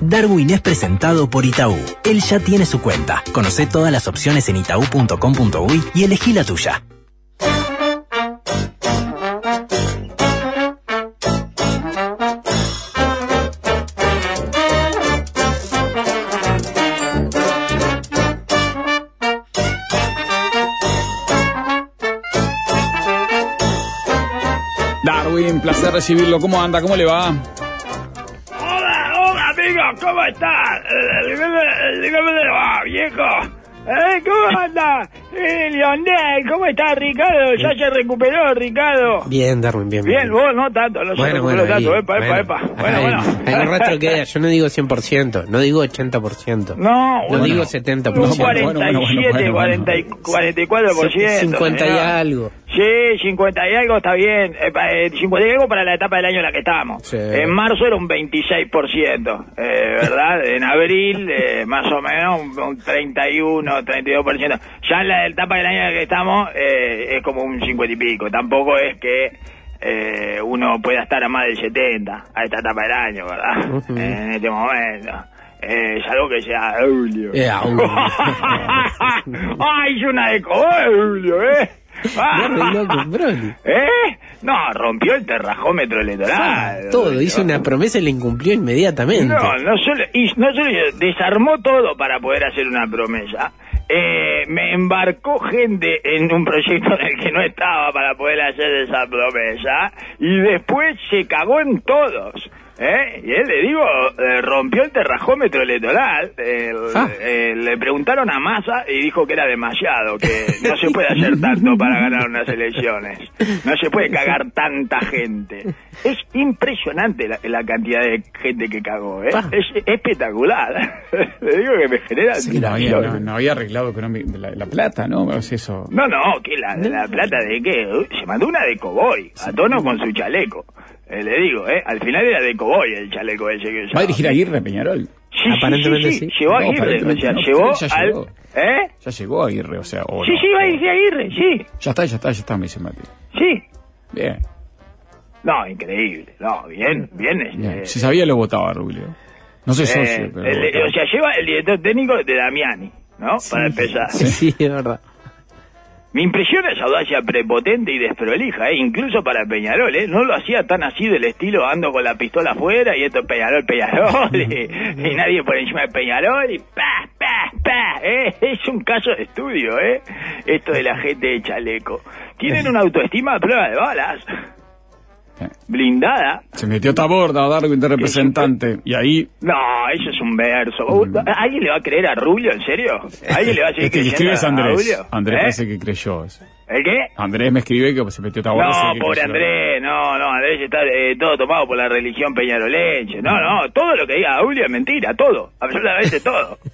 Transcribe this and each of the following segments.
Darwin es presentado por Itaú. Él ya tiene su cuenta. Conoce todas las opciones en itaú.com.uy y elegí la tuya. Darwin, placer recibirlo. ¿Cómo anda? ¿Cómo le va? ¿Cómo estás? ¿Cómo le va, viejo? ¿Eh? ¿Cómo anda? Eh, Lionel, ¿cómo está Ricardo? ¿Ya se recuperó, Ricardo? Bien, Darwin, bien. Bien, vos no tanto, no se Bueno, recuperó bueno, tanto, ahí, epa, epa, bueno. epa. Bueno, bueno. ahí el rastro queda. Yo no digo 100%, no digo 80%. No, No bueno, digo un 70%. bueno, 47, bueno, bueno, bueno, 40 y- 44%. 50 y señor. algo. Sí, 50 y algo está bien. Eh, pa- eh, 50 y algo para la etapa del año en la que estamos. Sí. En marzo era un 26%, eh, ¿verdad? en abril, eh, más o menos, un, un 31, 32%. Ya en la etapa del año en la que estamos eh, es como un 50 y pico. Tampoco es que eh, uno pueda estar a más del 70 a esta etapa del año, ¿verdad? En este momento. Eh, salvo que sea Julio. Eh, Julio. ¡Ay, es una de Julio, eh! Broly. ¿Eh? No, rompió el terrajómetro electoral. Todo, hizo una promesa y la incumplió inmediatamente. No, no solo, no desarmó todo para poder hacer una promesa. Eh, me embarcó gente en un proyecto en el que no estaba para poder hacer esa promesa y después se cagó en todos. ¿Eh? Y él, le digo, eh, rompió el terrajómetro electoral. El- Ah. eh, le preguntaron a Massa y dijo que era demasiado, que no se puede hacer tanto para ganar unas elecciones. No se puede cagar tanta gente. Es impresionante la, la cantidad de gente que cagó, ¿eh? Ah. Es espectacular. le digo que me genera Sí, no, había, no, no había arreglado la, la plata, ¿no? Es eso. No, no, que la, la plata de qué? Uy, Se mandó una de coboy, a tono con su chaleco. Eh, le digo, ¿eh? Al final era de coboy el chaleco ese que usaba. ¿Va a dirigir a Aguirre Peñarol? Sí, sí, Aparentemente sí, sí. sí. Llevó a No, Aguirre, o aparentemente sea, no, llevó ya al... llegó. ¿Eh? Ya llegó Aguirre, o sea, o Sí, no. sí, va a dirigir a Aguirre, sí, Ya está, ya está, ya está, me dice Mati. sí. Bien, No, increíble. No, bien, bien. este, bien. Si sabía lo votaba Rubio. No soy eh, socio, pero... el- o sea, lleva el director técnico de Damiani, ¿no? Para empezar. Sí, es verdad. Me impresiona esa audacia prepotente y desprolija, ¿eh? incluso para Peñarol, ¿eh? No lo hacía tan así del estilo ando con la pistola afuera y esto es Peñarol, Peñarol, y, y nadie por encima de Peñarol y pa, pa, pa, ¿eh? Es un caso de estudio, ¿eh? Esto de la gente de chaleco. Tienen una autoestima a prueba de balas, blindada. Se metió Taborda, Darwin de representante, y ahí... No, eso es un verso. Uh, ¿Alguien le va a creer a Rubio, en serio? ¿Alguien le va a seguir que es a Andrés. Andrés ¿Eh? parece que creyó eso. ¿El qué? Andrés me escribe que se metió Taborda. No, que pobre. Andrés, no, no, Andrés está eh, todo tomado por la religión peñarolense. No, no, todo lo que diga Julio es mentira, todo, absolutamente todo.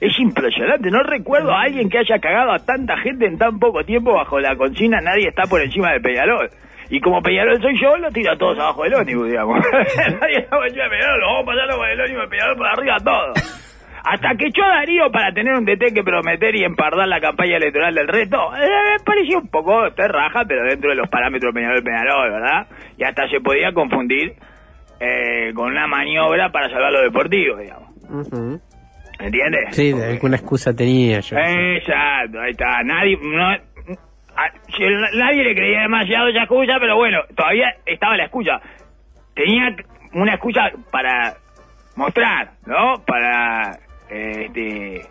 Es impresionante, no recuerdo a alguien que haya cagado a tanta gente en tan poco tiempo bajo la consigna nadie está por encima de Peñarol. Y como Peñarol soy yo, lo tiro a todos abajo del ómnibus, digamos. nadie por encima de Peñarol, lo vamos pasando con el ómnibus de Peñarol por arriba todo. Hasta que echó a Darío para tener un DT que prometer y empardar la campaña electoral del resto, eh, me pareció un poco terraja, pero dentro de los parámetros Peñarol Peñarol, ¿verdad? Y hasta se podía confundir eh, con una maniobra para salvar lo deportivo, digamos. Ujú. ¿Entiendes? Sí, alguna excusa tenía yo. Exacto, ahí está. Nadie, no, a- si el- nadie le creía demasiado esa excusa, pero bueno, todavía estaba la excusa. Tenía una excusa para mostrar, ¿no? Para, eh, este,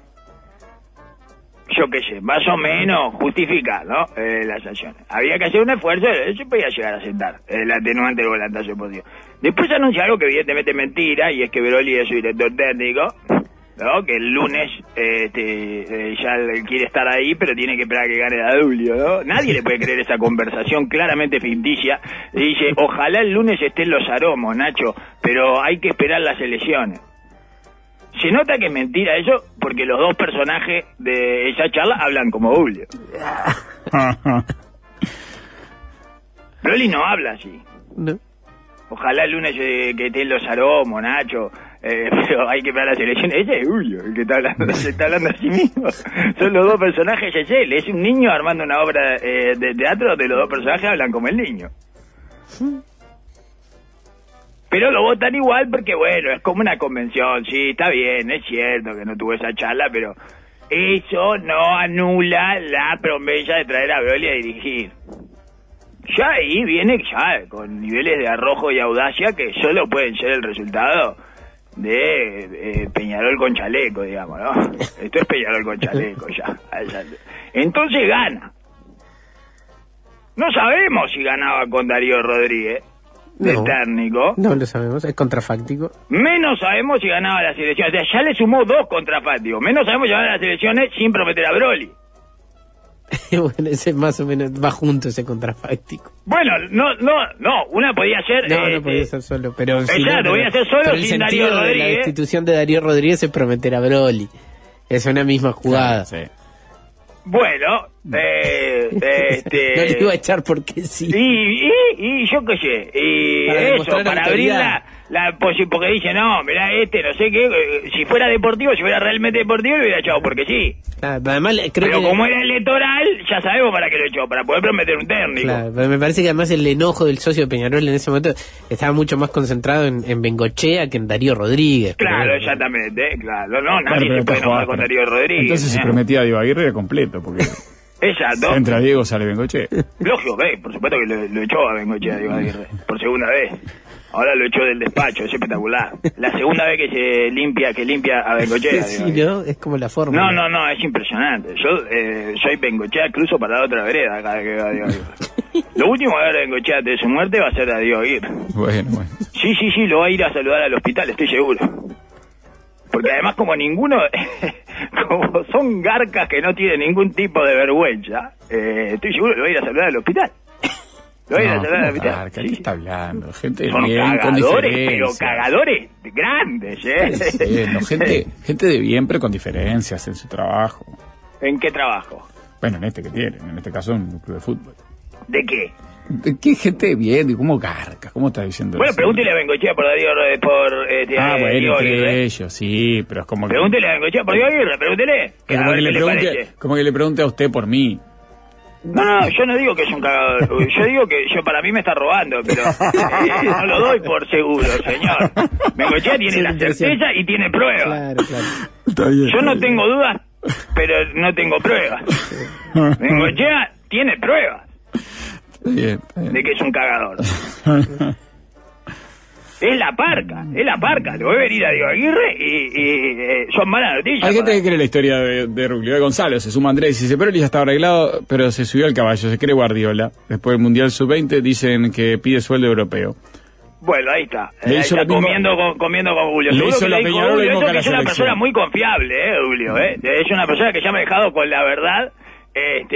yo qué sé, más o menos justificar, ¿no? Eh, acciones. Había que hacer un esfuerzo, eso podía llegar a sentar, el atenuante del volantazo deportivo. Después anuncia algo que evidentemente es mentira, y es que Veroli es su director técnico, ¿no? Que el lunes este, eh, ya quiere estar ahí, pero tiene que esperar a que gane la Julio, ¿no? Nadie le puede creer esa conversación claramente ficticia. Dice, ojalá el lunes estén los aromos, Nacho, pero hay que esperar las elecciones. Se nota que es mentira eso porque los dos personajes de esa charla hablan como Julio. Broly no habla así. No. Ojalá el lunes eh, que estén los aromos, Nacho, eh, pero hay que esperar las elecciones. Ese es Julio, el que está hablando, se está hablando a sí mismo. Son los dos personajes, es. Es un niño armando una obra eh, de teatro donde los dos personajes hablan como el niño. pero lo votan igual porque, bueno, es como una convención, sí, está bien, es cierto que no tuvo esa charla, pero eso no anula la promesa de traer a Broly a dirigir. Ya ahí viene ya con niveles de arrojo y audacia que solo pueden ser el resultado de eh, Peñarol con chaleco, digamos, ¿no? Esto es Peñarol con chaleco ya. Entonces gana. No sabemos si ganaba con Darío Rodríguez, de No. técnico. No lo sabemos, es contrafáctico. Menos sabemos si ganaba las elecciones. O sea, ya le sumó dos contrafácticos. Menos sabemos si ganaba las elecciones sin prometer a Broly. bueno, ese más o menos va junto ese contrafáctico. Bueno, no, no, no. Una podía ser. No, eh, no podía eh, ser solo, pero... Exacto, podía ser solo pero el sin sentido Darío de. La destitución de Darío Rodríguez es prometer a Broly. Es una misma jugada. Sí. Bueno, eh, este. No le iba a echar porque sí. Y, y, y yo qué sé, y Para eso, para abrir autoridad. La, posi- porque dice, no, mirá este, no sé qué, eh, si fuera deportivo, si fuera realmente deportivo, lo hubiera echado, porque sí. Ah, además, creo Pero que... como era electoral, ya sabemos para qué lo echó, para poder prometer un técnico. Claro, pero me parece que además el enojo del socio de Peñarol en ese momento estaba mucho más concentrado en, en Bengochea que en Darío Rodríguez. Pero Claro, exactamente, claro, no, Claro, nadie pero se puede enojar con pero- Darío Rodríguez. Entonces si ¿eh? prometía a Diego Aguirre era completo, porque Exacto. entra Diego, sale Bengoche. Lógico, ve, por supuesto que lo, lo echó a Bengochea, Diego Aguirre, por segunda vez. Ahora lo echó del despacho, es espectacular. La segunda vez que se limpia, que limpia a Bengochea. Sí. ¿no? Es como la forma. No, no, no, es impresionante. Yo eh, soy Bengochea, cruzo para la otra vereda cada vez que veo a Diego Aguirre. Lo último que va a ver a Bengochea de su muerte va a ser a Diego Aguirre. Bueno, bueno. Sí, sí, sí, lo va a ir a saludar al hospital, estoy seguro. Porque además como ninguno, como son garcas que no tienen ningún tipo de vergüenza, eh, estoy seguro que lo va a ir a saludar al hospital. No. Sí, ¿Qué está hablando? Gente Son bien, con cagadores, pero diferencias. cagadores grandes, ¿eh? No, gente, gente de bien, pero con diferencias en su trabajo. ¿En qué trabajo? Bueno, en este que tienen, en este caso en un club de fútbol. ¿De qué? ¿De ¿Qué gente de bien? ¿De ¿Cómo garca? ¿Cómo está diciendo Bueno, eso? pregúntele a Bengochea por Darío Rodríguez, por este, Ah, eh, bueno, Diego Aguirre. entre ellos, sí, pero es como que... Pregúntele a Bengochea por Diego Aguirre, pregúntele. es como que, le pregunte, como que le pregunte a usted por mí. No, no, yo no digo que es un cagador. Yo digo que yo para mí me está robando, pero eh, no lo doy por seguro, señor. Bengochea tiene Sí, la certeza y tiene pruebas. Claro, claro. Está bien. Yo no tengo dudas, pero no tengo pruebas. Bengochea tiene pruebas Está bien, está bien. de que es un cagador. Es la parca, es la parca. Lo voy a venir a Diego Aguirre y, y, eh, son malas noticias. Hay gente que cree la historia de, de Ruglio, de Gonzalo, se suma Andrés y dice, pero él ya está arreglado, pero se subió al caballo, se cree Guardiola. Después del Mundial Sub-20 dicen que pide sueldo europeo. Bueno, ahí está. Le Ahí hizo está comiendo con, comiendo con Julio. Le hizo que la dijo Julio, que es una persona muy confiable, ¿eh, Julio? ¿eh? Es una persona que ya ha manejado con la verdad. Este,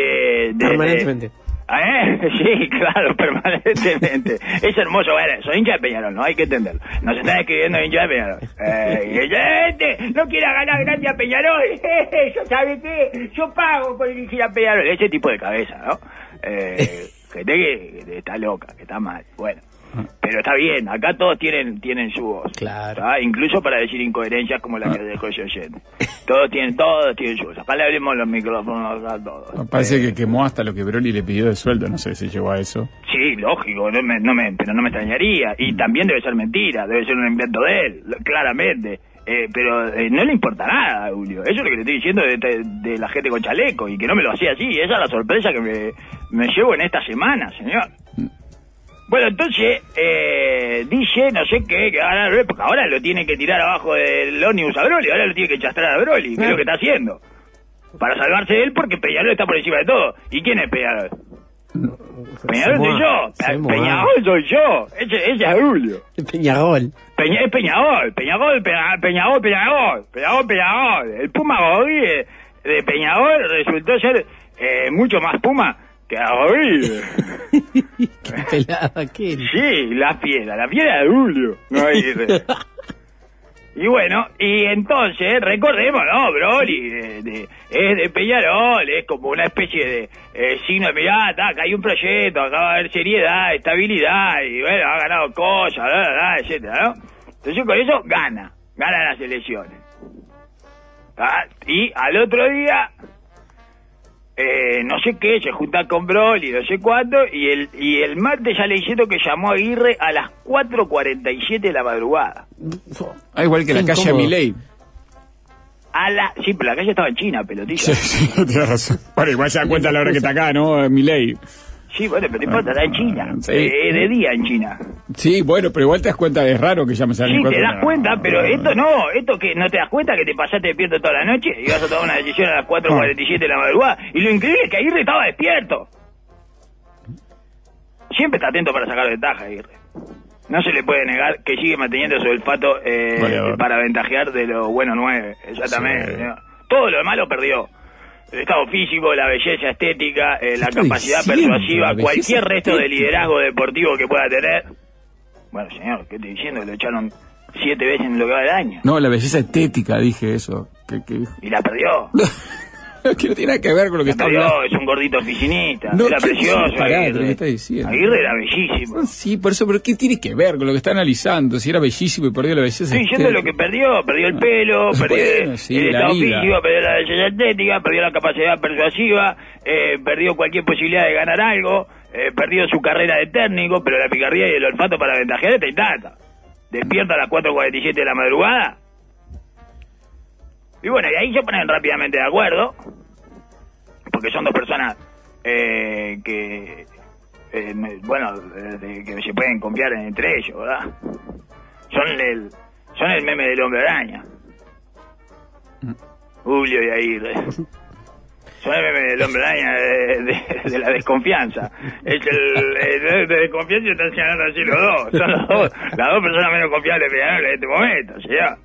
de- Permanentemente. ¿Eh? Sí, claro, permanentemente. Es hermoso, bueno, soy hincha de Peñarol, ¿no? Hay que entenderlo. Nos están escribiendo hincha de Peñarol. Eh, este, no quiera ganar gracias a Peñarol. Yo, ¿sabe qué? Yo pago por dirigir a Peñarol. Ese tipo de cabeza, ¿no? Eh, gente que, que está loca, que está mal. Bueno. Pero está bien, acá todos tienen tienen su voz. Claro. ¿tá? Incluso para decir incoherencias como la que dejó ese oyente. Todos tienen, todos tienen su voz. Acá le abrimos los micrófonos a todos. Parece Eh, que quemó hasta lo que Broly le pidió de sueldo, no sé si llegó a eso. Sí, lógico, no me, no me, pero no me extrañaría. Y también debe ser mentira, debe ser un invento de él, claramente. Eh, pero eh, no le importa nada, Julio. Eso es lo que le estoy diciendo de, de- de la gente con chaleco y que no me lo hacía así. Esa es la sorpresa que me, me llevo en esta semana, señor. Bueno, entonces, eh, dice, no sé qué, que ahora, porque ahora lo tiene que tirar abajo del ómnibus a Broly, ahora lo tiene que chastrar a Broly, que es lo que está haciendo. Para salvarse de él porque Peñarol está por encima de todo. ¿Y quién es Peñarol? Peñarol soy yo. Peñarol soy yo. Ese, ese es Julio. Peñarol. Peña, es Peñarol. Peñarol, Peña- Peñarol, Peñarol. Peñarol, Peñarol. El Puma Rodríguez de Peñarol resultó ser eh, mucho más Puma que Rodríguez. Qué pelada aquel. Sí, la fiera. La fiera de Julio. No hay Y bueno, y entonces, recordemos, ¿no? Broly de- de- es de Peñarol, es como una especie de eh, signo de, mirá, ta, acá hay un proyecto, acá va a haber seriedad, estabilidad, y bueno, ha ganado cosas, bla, bla, bla, etcétera, ¿no? Entonces con eso gana, gana las elecciones. Ah, Y al otro día eh, no sé qué, se junta con Broly, no sé cuánto, y el, y el martes ya le diciendo que llamó a Aguirre a las 4.47 de la madrugada. Ah, igual que la calle incómodo. Milei. A la, sí, pero la calle estaba en China, pelotilla. Sí, sí, tienes razón. Bueno, igual se da cuenta a la hora que está acá, ¿no? Milei. Sí, bueno, pero no importa, está en China. Sí. Eh, de día en China. Sí, bueno, pero igual te das cuenta, es raro que llames a Sí, alguien te cuatro das cuenta, pero esto no, esto que no te das cuenta que te pasaste despierto toda la noche y vas a tomar una decisión a las 4.47 de la madrugada. Y lo increíble es que Aguirre estaba despierto. Siempre está atento para sacar ventaja, Aguirre. No se le puede negar que sigue manteniendo su olfato eh, para ventajear de lo bueno nueve. Exactamente. Sí. Todo lo malo perdió. El estado físico, la belleza estética, eh, la capacidad diciendo? persuasiva, La cualquier resto de liderazgo deportivo que pueda tener. Bueno, señor, ¿qué estoy diciendo? Lo echaron siete veces en lo que va del año. No, la belleza estética, dije eso. ¿Qué, qué? Y la perdió. que no tiene nada que ver con lo que está hablando. es un gordito oficinista. No, era ¿qué- precioso. Aguirre. ¿qué está diciendo? Aguirre era bellísimo. Sí, por eso, pero ¿qué tiene que ver con lo que está analizando? Si era bellísimo y perdió la belleza Estoy diciendo lo que perdió. Perdió el pelo, perdió sí, el estado físico, perdió la belleza estética, perdió la capacidad persuasiva, eh, perdió cualquier posibilidad de ganar algo, eh, perdió su carrera de técnico, pero la picardía y el olfato para ventajear está intacta. Despierta a las 4.47 de la madrugada. Y bueno, y ahí se ponen rápidamente de acuerdo, porque son dos personas eh, que, eh, bueno, eh, que se pueden confiar entre ellos, ¿verdad? Son el, son el meme del hombre araña. Julio y Aguirre. Son el meme del hombre araña de, de- de la desconfianza. Es el, el- de desconfianza y están señalando así los dos. Son los dos, las dos personas menos confiables de este momento, señor.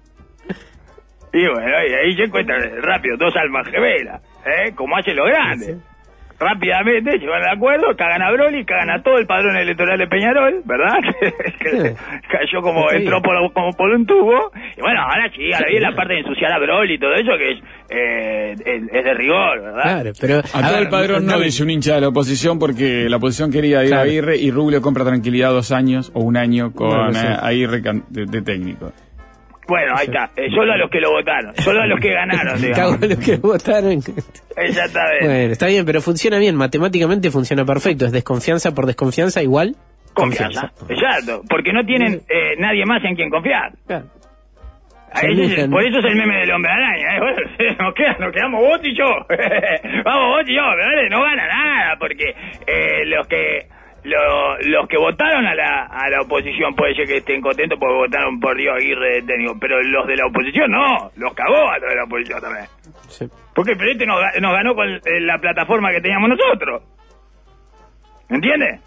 Y bueno, y ahí se encuentran rápido dos almas gemelas, ¿eh? Como hacen los grandes. Rápidamente se van de acuerdo, cagan a Broly, cagan a todo el padrón electoral de Peñarol, ¿verdad? que cayó como, entró por, como por un tubo. Y bueno, ahora sí, ahora viene la parte de ensuciar a Broly y todo eso que es, eh, es, es de rigor, ¿verdad? Claro, pero. A todo ver, el padrón no dame- dice un hincha de la oposición porque la oposición quería ir Claro. a Aguirre y Rubio compra tranquilidad dos años o un año con Bueno, sí. eh, Aguirre de técnico. Bueno, ahí está. Eh, solo a los que lo votaron, solo a los que ganaron, Cago digamos. en los que votaron. Exactamente. Bueno, está bien, pero funciona bien. Matemáticamente funciona perfecto. Es desconfianza por desconfianza igual. Confianza. Exacto. Porque no tienen eh, nadie más en quien confiar. Claro. Ese por eso es el meme del hombre araña. ¿eh? Bueno, nos, queda- nos quedamos vos y yo. Vamos vos y yo. pero no gana nada porque eh, los que lo- los que votaron a la, a la oposición puede ser que estén contentos porque votaron por Dios Aguirre de técnico, pero los de la oposición no, los cagó a los de la oposición también. Sí. Porque el nos, ga- nos ganó con eh, la plataforma que teníamos nosotros. ¿Entiendes?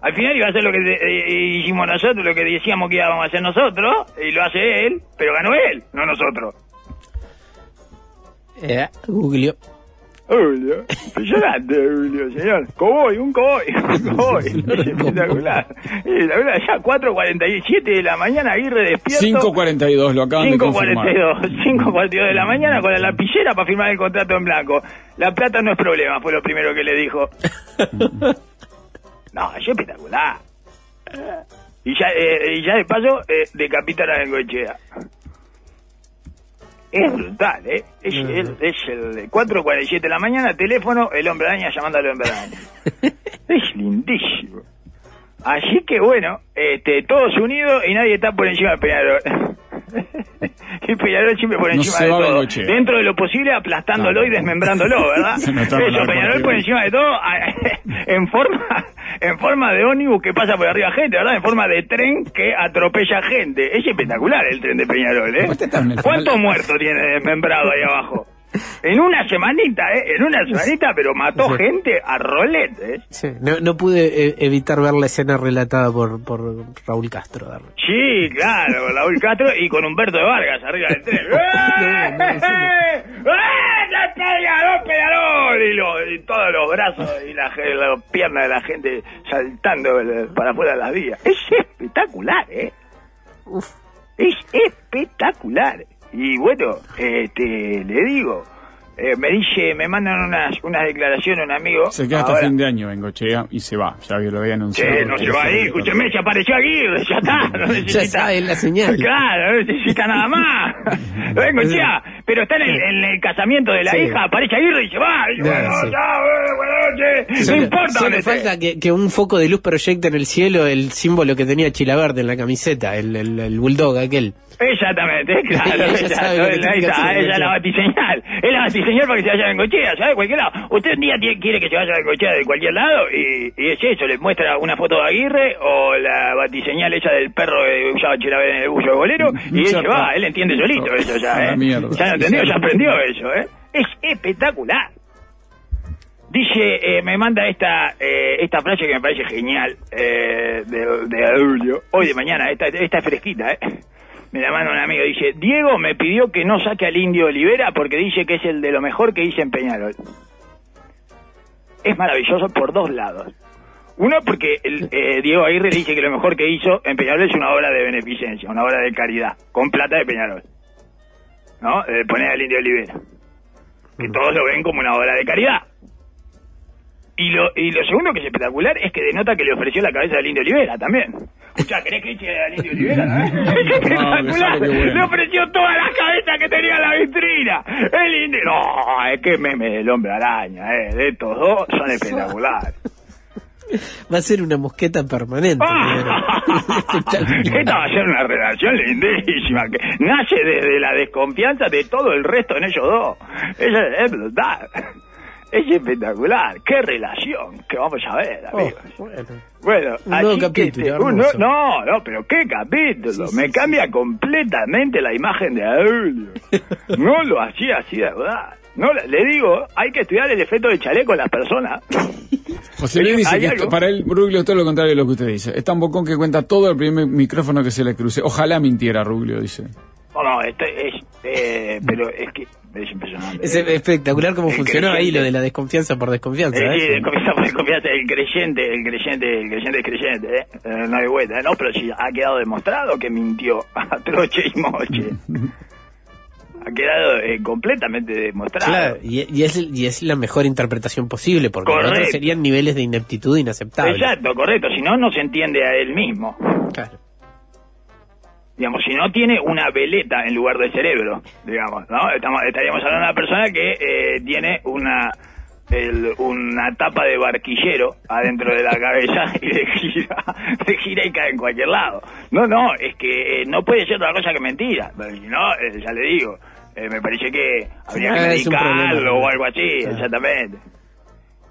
Al final iba a hacer lo que eh, hicimos nosotros, lo que decíamos que íbamos a hacer nosotros, y lo hace él, pero ganó él, no nosotros. Eh, Google. Julio, impresionante, Julio, señor. Coboy, un coboy, un coboy. Es espectacular. Verdad, ya 4.47 de la mañana, Aguirre despierto. 5.42, lo acaban de confirmar. 5.42, 5.42 de la mañana con la lapicera para firmar el contrato en blanco. La plata no es problema, fue lo primero que le dijo. no, es espectacular. Y ya, eh, y ya de paso, eh, decapitan a. Es brutal, ¿eh? Es, el, es el 4.47 de la mañana, teléfono, el hombre araña llamando al hombre araña. es lindísimo. Así que bueno, este, todos unidos y nadie está por encima de Peñarol. y Peñarol siempre por encima de todo. Dentro de lo posible aplastándolo y desmembrándolo, ¿verdad? Eso, Peñarol por encima de todo, en forma, en forma de ónibus que pasa por arriba gente, ¿verdad? En forma de tren que atropella gente. Es espectacular el tren de Peñarol, ¿eh? ¿Cuántos muertos tiene desmembrado ahí abajo? En una semanita, ¿eh? En una semanita, pero mató Sí. gente a roletes. Sí, No, no pude eh, evitar ver la escena relatada por, por Raúl Castro. Darle. Sí, claro, Raúl Castro y con Humberto de Vargas arriba del tren. ¡Eh! No, no, no. ¡Eh! Y, lo- y todos los brazos y la, las piernas de la gente saltando eh, para afuera de las vías. Es espectacular, ¿eh? Uf. Es espectacular. Y bueno, este, le digo, eh, me dice, me mandan unas, unas declaraciones un amigo. Se queda hasta ahora. fin de año Bengochea y se va. Ya que lo había Sí, anunciado. no se va a ir, escúcheme, se apareció Aguirre, ya está, no necesita. Ya sabe la señal. Claro, no necesita nada más. Vengo ya, pero está en el, en el casamiento de la Sí. hija, aparece Aguirre y dice, va, y No, bueno, sí. chao, eh, buenas noches, no importa solo falta que, que un foco de luz proyecte en el cielo el símbolo que tenía Chilaverde en la camiseta, el, el, el bulldog aquel. Exactamente, claro, Ella ella, sabe que está, hacer, ella es la batiseñal, es la batiseñal para que se vaya a Bengochea, ¿sabe? Cualquier lado. Usted un día tiene- quiere que se vaya a Bengochea de cualquier lado y, y es eso, le muestra una foto de Aguirre o la batiseñal esa del perro que usaba Chilaver en el bullo de bolero y él se va, él entiende solito eso ya, la ¿eh? mierda. Ya lo entendió, ya aprendió eso, ¿eh? Es espectacular. Dice, eh, me manda esta eh, esta frase que me parece genial eh, de, de Adulio. Hoy de mañana, esta, esta es fresquita, ¿eh? Me la manda un amigo, dice, Diego me pidió que no saque al Indio Olivera porque dice que es el de lo mejor que hice en Peñarol. Es maravilloso por dos lados. Uno, porque el, eh, Diego Aguirre dice que lo mejor que hizo en Peñarol es una obra de beneficencia, una obra de caridad, con plata de Peñarol. ¿No? De poner al Indio Olivera. Que todos lo ven como una obra de caridad. Y lo, y lo segundo que es espectacular es que denota que le ofreció la cabeza al Indio Olivera también. Escucha, ¿querés que eche al Indio Olivera? no? Es espectacular. bueno. Le ofreció todas las cabezas que tenía en la vitrina. El Indio... No, es que meme del hombre araña, eh. De estos dos son espectaculares. Va a ser una mosqueta permanente. Ah. Esta va a ser una relación lindísima que nace desde la desconfianza de todo el resto en ellos dos. Eso es brutal. Es espectacular. Qué relación que vamos a ver, Oh, amigos. bueno. Bueno, Un así capítulo, un no, no, pero qué capítulo. Sí, Me sí, cambia completamente la imagen de Adulio. No lo hacía así de verdad. No, le digo, hay que estudiar el efecto de chaleco en las personas. José Luis dice ¿Hay que esto- para él, Ruglio, es todo lo contrario de lo que usted dice. Es tan bocón que cuenta todo el primer micrófono que se le cruce. Ojalá mintiera, Ruglio, dice. No, no, este es, eh, pero es que es impresionante. Es espectacular cómo El funcionó ahí lo de la desconfianza por desconfianza. Eh, sí, ¿eh? de confianza por desconfianza, el creyente, el creyente, el creyente es creyente, ¿eh? Eh, no hay vuelta. No, pero si ha quedado demostrado que mintió a troche y moche. ha quedado eh, completamente demostrado. Claro, y, y es, y es la mejor interpretación posible, porque otros serían niveles de ineptitud inaceptables. Exacto, correcto, si no, no se entiende a él mismo. Claro. Digamos, si no tiene una veleta en lugar de cerebro, digamos, ¿no? Estamos, estaríamos hablando de una persona que eh, tiene una el- una tapa de barquillero adentro de la cabeza y le gira, gira y cae en cualquier lado. No, no, es que eh, no puede ser otra cosa que mentira. Pero si no, eh, ya le digo, eh, me parece que habría que Ah, medicarlo o algo así, Claro. exactamente.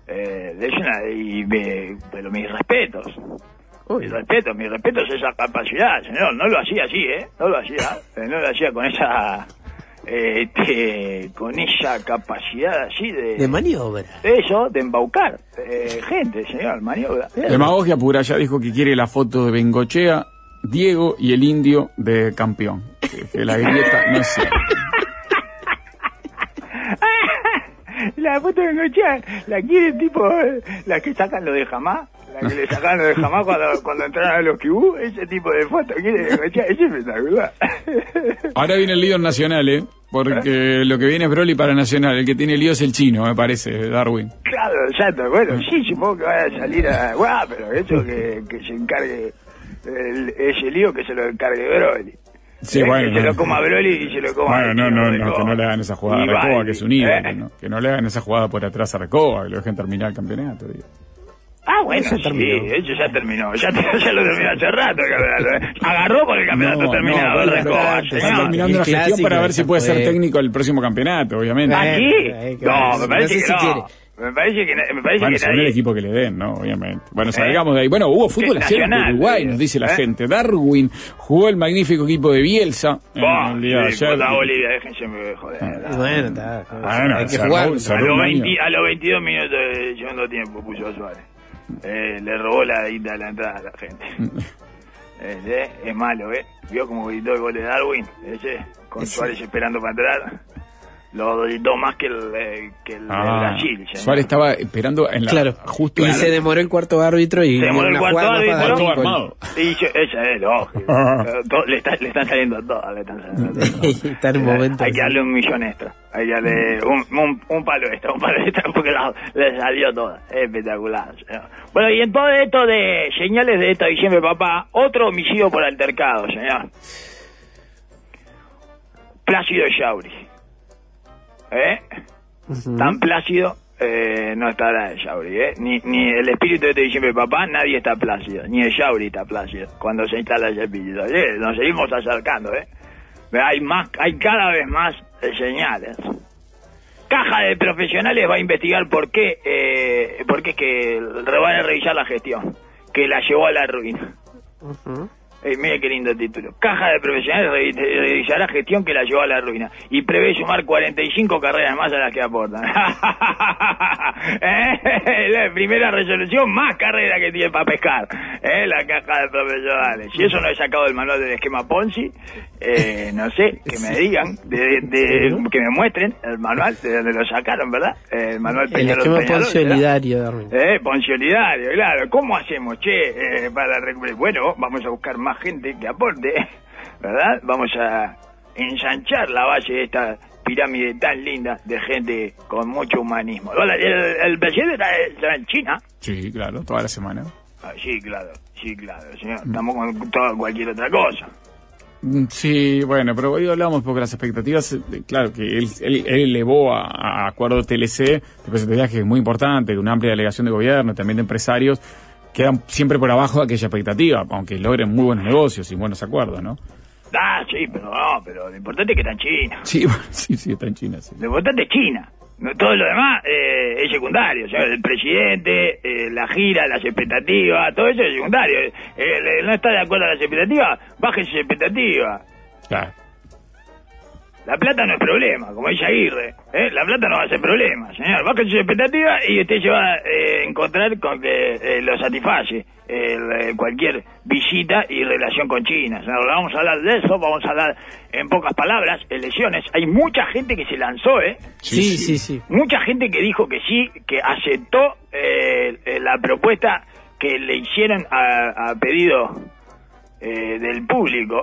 Eh, es una- y me- pero mis respetos. Uy. Mi respeto, mi respeto es esa capacidad, señor. No lo hacía así, ¿eh? No lo hacía. eh, No lo hacía con esa... eh, este, con esa capacidad así de... De maniobra. Eso, de embaucar eh, gente, señor. Maniobra. Demagogia pura ya dijo que quiere la foto de Bengochea, Diego y el indio de campeón. Que, que la grieta no es cierta. La foto de Bengochea, la quiere tipo, eh, la que sacan lo de jamás, la que le sacan lo de jamás cuando, cuando entraron a los Kibú, ese tipo de foto quiere Bengochea, es espectacular. Ahora viene el lío Nacional, ¿eh? Porque lo que viene es Broly para Nacional. El que tiene lío es el chino, me parece, Darwin. Claro, exacto. Bueno, sí, supongo que vaya a salir a... Guau, pero eso que, que se encargue el- ese lío, que se lo encargue Broly. Sí, Eh, bueno, Que se no. lo coma Broly y se lo coma... Bueno, no, no, no, que no le hagan esa jugada a Recoba, que es un ídolo, ¿eh? ¿no? Que no le hagan esa jugada por atrás a Recoba, que lo dejen terminar el campeonato. digo. Ah, bueno, Eso sí, terminó. eso ya terminó. Ya, ya lo terminó hace rato el campeonato. ¿eh? Agarró con el campeonato No, terminado. no, Recoba, está- señor. terminando El la gestión para ver si puede ser técnico el próximo campeonato, obviamente. Ah, ¿Aquí? Eh, que No, me parece no sé que si no. quiere. Me parece que, me parece Bueno, que según el nadie... equipo que le den, ¿no? Obviamente. Bueno, salgamos de ahí. Bueno, hubo fútbol ayer en Uruguay, eh. nos dice la ¿Eh? gente. Darwin jugó el magnífico equipo de Bielsa en Bah, el día de sí, ayer. contra Bolivia, déjense joder. Ah, Bueno, está. Bueno, hay que jugar. A los, un año. 20 a los 22 minutos del segundo tiempo puso a Suárez. Eh, le robó la guita de la entrada a la gente. Eh, eh, es malo, ¿eh? Vio como gritó el gol de Darwin, ese, con Ese. Suárez esperando para entrar. Lo gritó más que el, eh, que el de Ah. Suárez estaba esperando en la Claro. justo y en la- se demoró el cuarto árbitro y Se demoró el cuarto árbitro. armado. Y yo- esa es lógico. Eh, le, está- le están saliendo todas, le están saliendo todas. Está en un momento Hay que darle un millón extra. Hay que darle un, un, un palo extra, un palo extra porque la- le salió toda. Espectacular. señor. Bueno, y en todo esto de señales de esta diciembre, papá, otro homicidio por altercado, señor. Plácido Yauri. ¿Eh? tan plácido eh, no estará el Yauri, ¿eh? Ni, ni el espíritu de este diciembre, papá, nadie está plácido, ni el Yauri está plácido cuando se instala ese espíritu. ¿eh? Nos seguimos acercando, ¿eh? Hay más, hay cada vez más eh, señales. Caja de Profesionales va a investigar por qué, eh, por qué es que van a revisar la gestión, que la llevó a la ruina. Eh, mire qué lindo título. Caja de Profesionales revi- revisará gestión que la llevó a la ruina y prevé sumar 45 carreras más a las que aportan. Eh, La primera resolución, más carrera que tiene para pescar. Eh, La caja de Profesionales. Si eso no he sacado del manual del esquema Ponzi, eh, no sé, que me digan, de, de- que me muestren el manual de donde lo sacaron, ¿verdad? El manual El Peñarol esquema ¿verdad? solidario, Darwin. Eh, Ponciolidario, claro. ¿Cómo hacemos, che, eh, para recuperar? Bueno, vamos a buscar más gente que aporte, ¿verdad? Vamos a ensanchar la base de esta pirámide tan linda de gente con mucho humanismo. El, el presidente está, está en China. Sí, claro, toda la semana. Ah, sí, claro, sí, claro, señor. Estamos con toda, cualquier otra cosa. Mm, Sí, bueno, pero hoy hablamos porque las expectativas, eh, claro, que él, él, él elevó a, a acuerdo TLC, después de viaje muy importante, una amplia delegación de gobierno, también de empresarios, quedan siempre por abajo de aquella expectativa, aunque logren muy buenos negocios y buenos acuerdos, ¿no? Ah, sí, pero no, pero lo importante es que está en China. Sí, sí, sí, está en China, sí. Lo importante es China. Todo lo demás eh, es secundario. El presidente, eh, la gira, las expectativas, todo eso es secundario. Eh, eh, no está de acuerdo a las expectativas, baje sus expectativas. Claro. La plata no es problema, como dice Aguirre. ¿eh? La plata no va a ser problema, señor. Baje sus expectativas y usted se va a eh, encontrar con que eh, lo satisface el, eh, cualquier visita y relación con China. señor. Vamos a hablar de eso, vamos a hablar en pocas palabras, elecciones. Hay mucha gente que se lanzó, ¿eh? Sí, sí, sí. mucha gente que dijo que sí, que aceptó la propuesta que le hicieron a, a pedido eh, del público,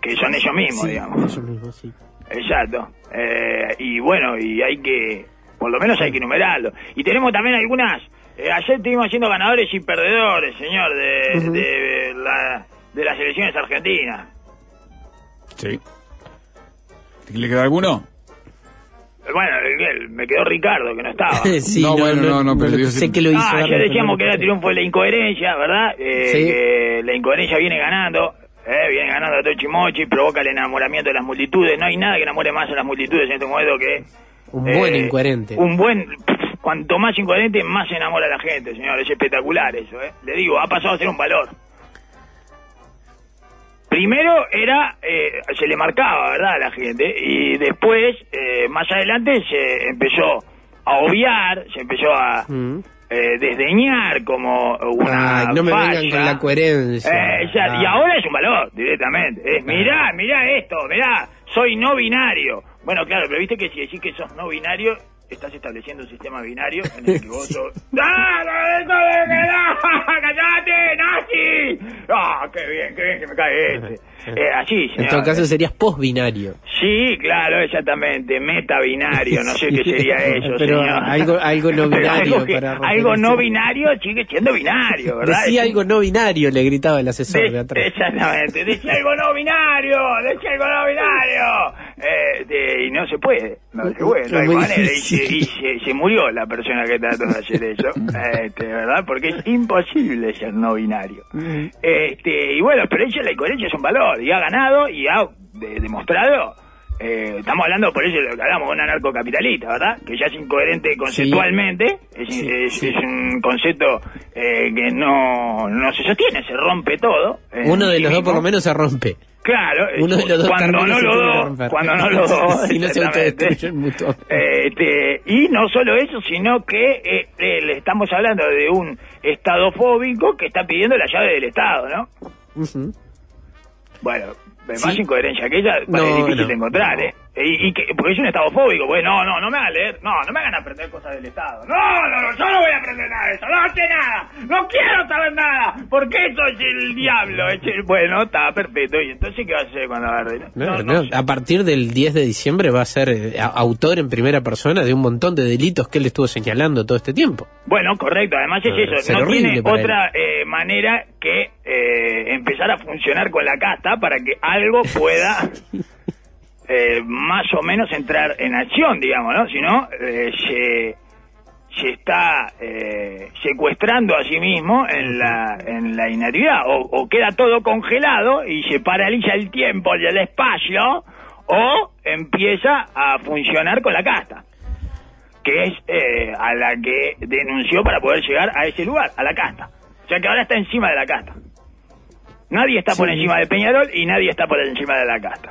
que son ellos mismos, Sí, digamos. eso mismo, sí. Exacto. Eh, y bueno, y hay que, por lo menos hay que enumerarlo. Y tenemos también algunas, eh, ayer estuvimos haciendo ganadores y perdedores, señor, de, de, la, de las elecciones argentinas. Sí. ¿Le queda alguno? Bueno, el- me quedó Ricardo, que no estaba. sí, No, bueno, no, no, pero sé que lo hizo. Ah, ya decíamos no que era triunfo de la incoherencia, ¿verdad? Eh, Sí. que la incoherencia viene ganando, eh, viene ganando a Tochimochi, provoca el enamoramiento de las multitudes. No hay nada que enamore más a las multitudes en este momento que... Un eh, buen incoherente. Un buen... pff, Cuanto más incoherente, más se enamora a la gente, señor. Es espectacular eso, ¿eh? Le digo, ha pasado a ser un valor. Primero era, eh, se le marcaba, ¿verdad?, a la gente, y después, eh, más adelante, se empezó a obviar, se empezó a Mm. Eh, desdeñar como una Ay, no me falla. vengan con la coherencia. Eh, ya- Ah. Y ahora es un valor, directamente. Es, mirá, mirá esto, mirá, soy no binario. Bueno, claro, pero viste que si decís que sos no binario, estás estableciendo un sistema binario en el que vos sos... ¡Ah, no, esto de que no! ¡Cállate, nazi! ¡Ah, qué bien, qué bien que me cae este! Eh, así, En todo caso serías post-binario. Sí, claro, exactamente, metabinario, no sé qué sería eso, Pero señor. algo- algo no binario algo, que- para algo no binario sigue siendo binario, ¿verdad? Decía algo no binario, le gritaba el asesor de, de- atrás. exactamente, decía algo no binario, decía algo no binario. Eh, de- y no se puede, no se puede, no hay Muy manera. Y, se, y se- se murió la persona que trató de hacer eso, este, ¿verdad? Porque es imposible ser no binario. Mm. Este, y bueno, pero ella, la incoherencia es un valor, y ha ganado y ha de- demostrado. eh, estamos hablando por eso lo que hablamos de un anarcocapitalista, ¿verdad? Que ya es incoherente conceptualmente, es, Sí, es- sí. es un concepto eh, que no, no se sostiene, se rompe todo. en Uno de los dos por lo menos se rompe. Claro, Uno de los dos cuando no dos, romper. cuando no Si se mutuamente. Eh, Este, y no solo eso, sino que eh, eh, le estamos hablando de un estado fóbico que está pidiendo la llave del Estado, ¿no? Ujú. Bueno, más incoherencia que ella No, parece difícil no, de encontrar, no. ¿eh? Y, y que, porque es un estado fóbico, pues no, no, no me hagan leer, no, no me hagan aprender cosas del Estado. No, no, no, yo no voy a aprender nada de eso, no sé nada, no quiero saber nada, porque eso es el diablo. es el- bueno, está perfecto, y entonces, ¿qué va a hacer cuando agarre? No, no, A partir del 10 de diciembre va a ser eh, autor en primera persona de un montón de delitos que él estuvo señalando todo este tiempo. Bueno, correcto, además es Eh, eso, ser no tiene otra eh, manera que eh, empezar a funcionar con la casta para que algo pueda eh, más o menos entrar en acción, digamos, ¿no? Si no, eh, se, se está eh, secuestrando a sí mismo en la, en la inactividad, o, o queda todo congelado y se paraliza el tiempo y el espacio, o empieza a funcionar con la casta, que es eh, a la que denunció para poder llegar a ese lugar, a la casta. O sea que ahora está encima de la casta. Nadie está por encima de Peñarol y nadie está por encima de la casta.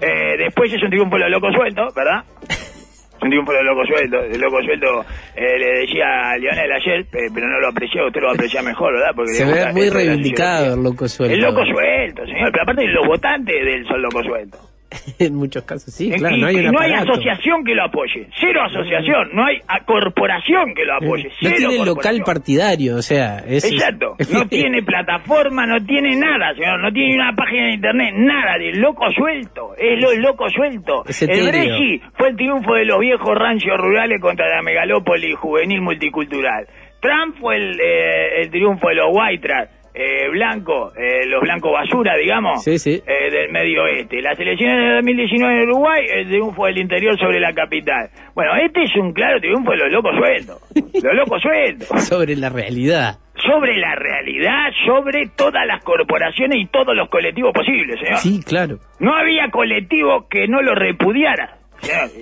Eh, después es un triunfo de los locos sueltos, ¿verdad? Es un triunfo de los locos sueltos. El loco suelto eh, le decía a Lionel ayer, eh, pero no lo apreció, usted lo va a apreciar mejor, ¿verdad? Porque Se ve muy reivindicado el loco suelto. El loco suelto, señor. Pero aparte los votantes del son loco suelto. en muchos casos, sí, claro. y- no hay, un no hay asociación que lo apoye. Cero asociación. No hay a- corporación que lo apoye. No Cero tiene local partidario, o sea, es... Exacto, no tiene plataforma, no tiene nada, señor, no tiene una página de internet, nada de loco suelto, es lo loco suelto. El. Brexit fue el triunfo de los viejos ranchos rurales contra la megalópoli juvenil multicultural. Trump fue el, eh, el triunfo de los white trash, eh, blanco, eh, los blancos basura, digamos, Sí, sí. eh, del medio oeste. Las elecciones de 2019 en Uruguay, el triunfo del interior sobre la capital. Bueno, este es un claro triunfo de los locos sueltos, los locos sueltos sobre la realidad. sobre la realidad, sobre todas las corporaciones y todos los colectivos posibles, señor. Sí, claro. No había colectivo que no lo repudiara.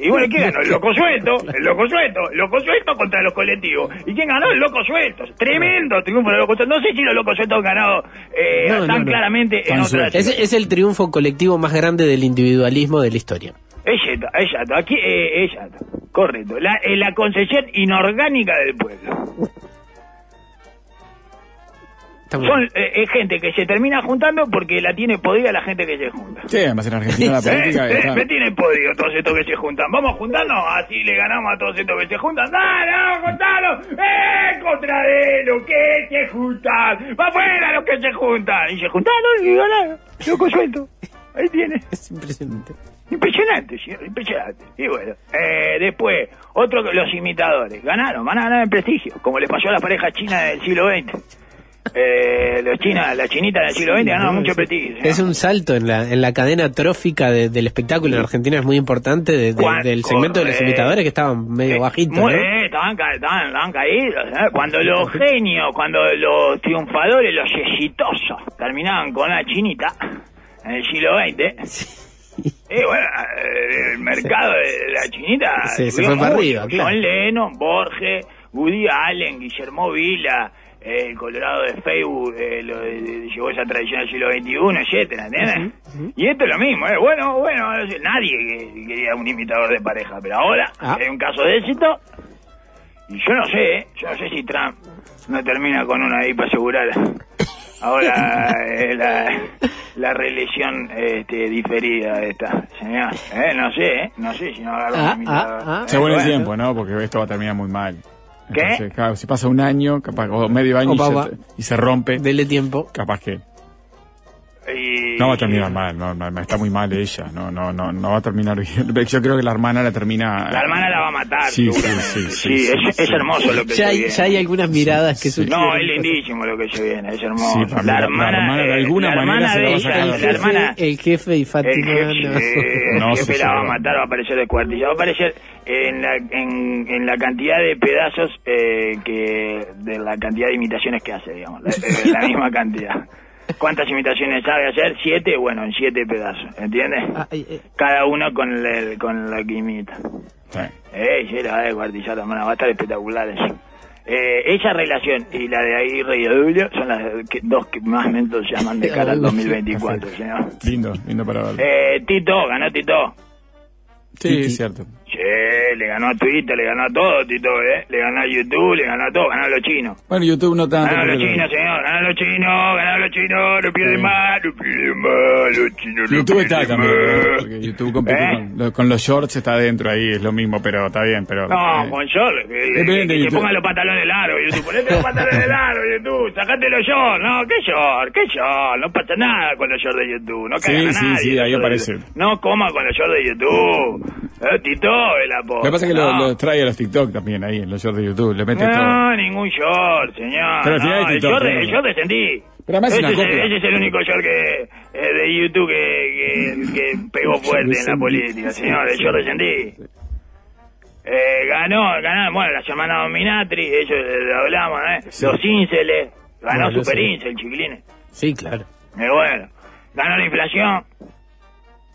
Y bueno, ¿quién ganó? El loco suelto, el loco suelto, el loco suelto contra los colectivos. ¿Y quién ganó? El loco suelto. Tremendo triunfo del loco suelto. No sé si los locos sueltos han ganado eh, No, tan no, no. claramente en otras. sueltos. Es, es el triunfo colectivo más grande del individualismo de la historia. Exacto, exacto. Aquí, eh, exacto. Correcto. La, eh, la concesión inorgánica del pueblo. Son eh, es gente que se termina juntando porque la tiene podrida la gente que se junta. Sí, además en Argentina la política Eh, eh, me tienen podido todos estos que se juntan. Vamos a juntarnos, así le ganamos a todos estos que se juntan. ¡Dale, vamos a juntarnos! ¡Eh, contra de los que se juntan! ¡Va afuera los que se juntan! Y se juntaron y ganaron. Loco suelto. Ahí tiene. Es impresionante. Impresionante, señor, impresionante. Y bueno, eh, después, otro que los imitadores. Ganaron, van a ganar en prestigio, como le pasó a las parejas chinas del siglo XX. Eh, los chinas, las chinitas del siglo XX ganaron mucho prestigio. Es un salto en la, en la cadena trófica de- del espectáculo en Argentina, es muy importante, de- de- del segmento de los imitadores que estaban medio Eh, bajitos. muy- ¿no? eh, estaban, ca- estaban, estaban caídos. ¿eh? Cuando los genios, cuando los triunfadores, los exitosos, terminaban con una chinita en el siglo XX. Bueno, eh, el mercado de la chinita Sí, se fue para arriba, claro. John Lennon, Borges, Woody Allen, Guillermo Vila, el Colorado de Facebook eh, lo de- de- llevó esa tradición al siglo XXI, etcétera, ¿entiendes? Y esto es lo mismo, ¿eh? Bueno, bueno, no sé, nadie que- quería un imitador de pareja, pero ahora Ah. hay un caso de éxito y yo no sé, ¿eh? yo no sé si Trump no termina con una ahí para asegurar ahora eh, la, la reelección este, diferida esta, señor. Eh, no sé, ¿eh? no sé si no agarra un Ah, imitador. ah, ah. Se vuelve el tiempo, ¿no? Porque esto va a terminar muy mal. ¿Qué? Entonces, claro, si pasa un año, capaz, o medio año O y, se, y se rompe, Dele tiempo. capaz que Y- no va a terminar mal, no, no, está muy mal ella, no, no, no, no va a terminar bien. Yo creo que la hermana la termina. La hermana la va a matar, Sí, sí, sí, sí, sí, es, sí, es sí. hermoso lo que Ya se hay, viene. ya hay algunas miradas que Sí. sugieren No, es lindísimo lo que se viene, es hermoso. Sí, para mí la- la hermana de alguna la manera hermana se la de va a ella, sacar. El la jefe, hermana, el jefe y el Fátima. jefe, no. el No, jefe la va a matar, va a aparecer descuartizado, va a aparecer en la, en, en la cantidad de pedazos eh, que de la cantidad de imitaciones que hace, digamos, la, la misma cantidad. ¿Cuántas imitaciones sabe hacer? Siete, bueno, en siete pedazos, ¿entiendes? Ah, eh, eh, Cada uno con, el, con la que imita. Sí. Eh, sí, la va a descuartizar, hermana, va a estar espectacular eso. Eh, esa relación y la de Aguirre y Odulio son las que- dos que más mentos llaman de cara al 2024, señor. Lindo, lindo para ver. Eh, Tito, ganó Tito. sí, es cierto. Le ganó a Twitter, le ganó a todo, Tito, ¿eh? Le ganó a YouTube, le ganó a todo, ganó a los chinos. Bueno, YouTube no tanto. Ganó a los chinos, señor, ganó a los chinos, ganó a los chinos, no pierden más, no pierden más, los chinos no YouTube está también, YouTube compite ¿Eh? con, lo- con los shorts, está adentro ahí, es lo mismo, pero está bien, pero... No, eh, con short, que, que- que se YouTube. pongan los pantalones largos, YouTube. Ponete los pantalones largos, YouTube. Sacate los shorts. No, ¿qué short? ¿Qué short? No pasa nada con los shorts de YouTube. No Sí, cagan a sí, nadie. sí, los ahí shorts aparece. No coma con los shorts de YouTube. Eh, Tito, el apoyo. Lo que pasa es que lo, no. lo trae a los TikTok también ahí, en los shorts de YouTube, le mete todo. No, ningún short, señor. Pero al final no, hay el TikTok, short, ¿no? el short de Sentí. Pero además es ese, una es, el- copia. ese es el único short que, eh, de YouTube que, que, que pegó fuerte en la política, señores, yo resentí. Eh, ganó, ganaron, bueno, las hermanas Dominatri, ellos le hablamos, ¿eh? Los Ínceles, ganó Bueno, Super sí. Incel, chiquilines. Sí, claro. Y bueno, ganó la inflación.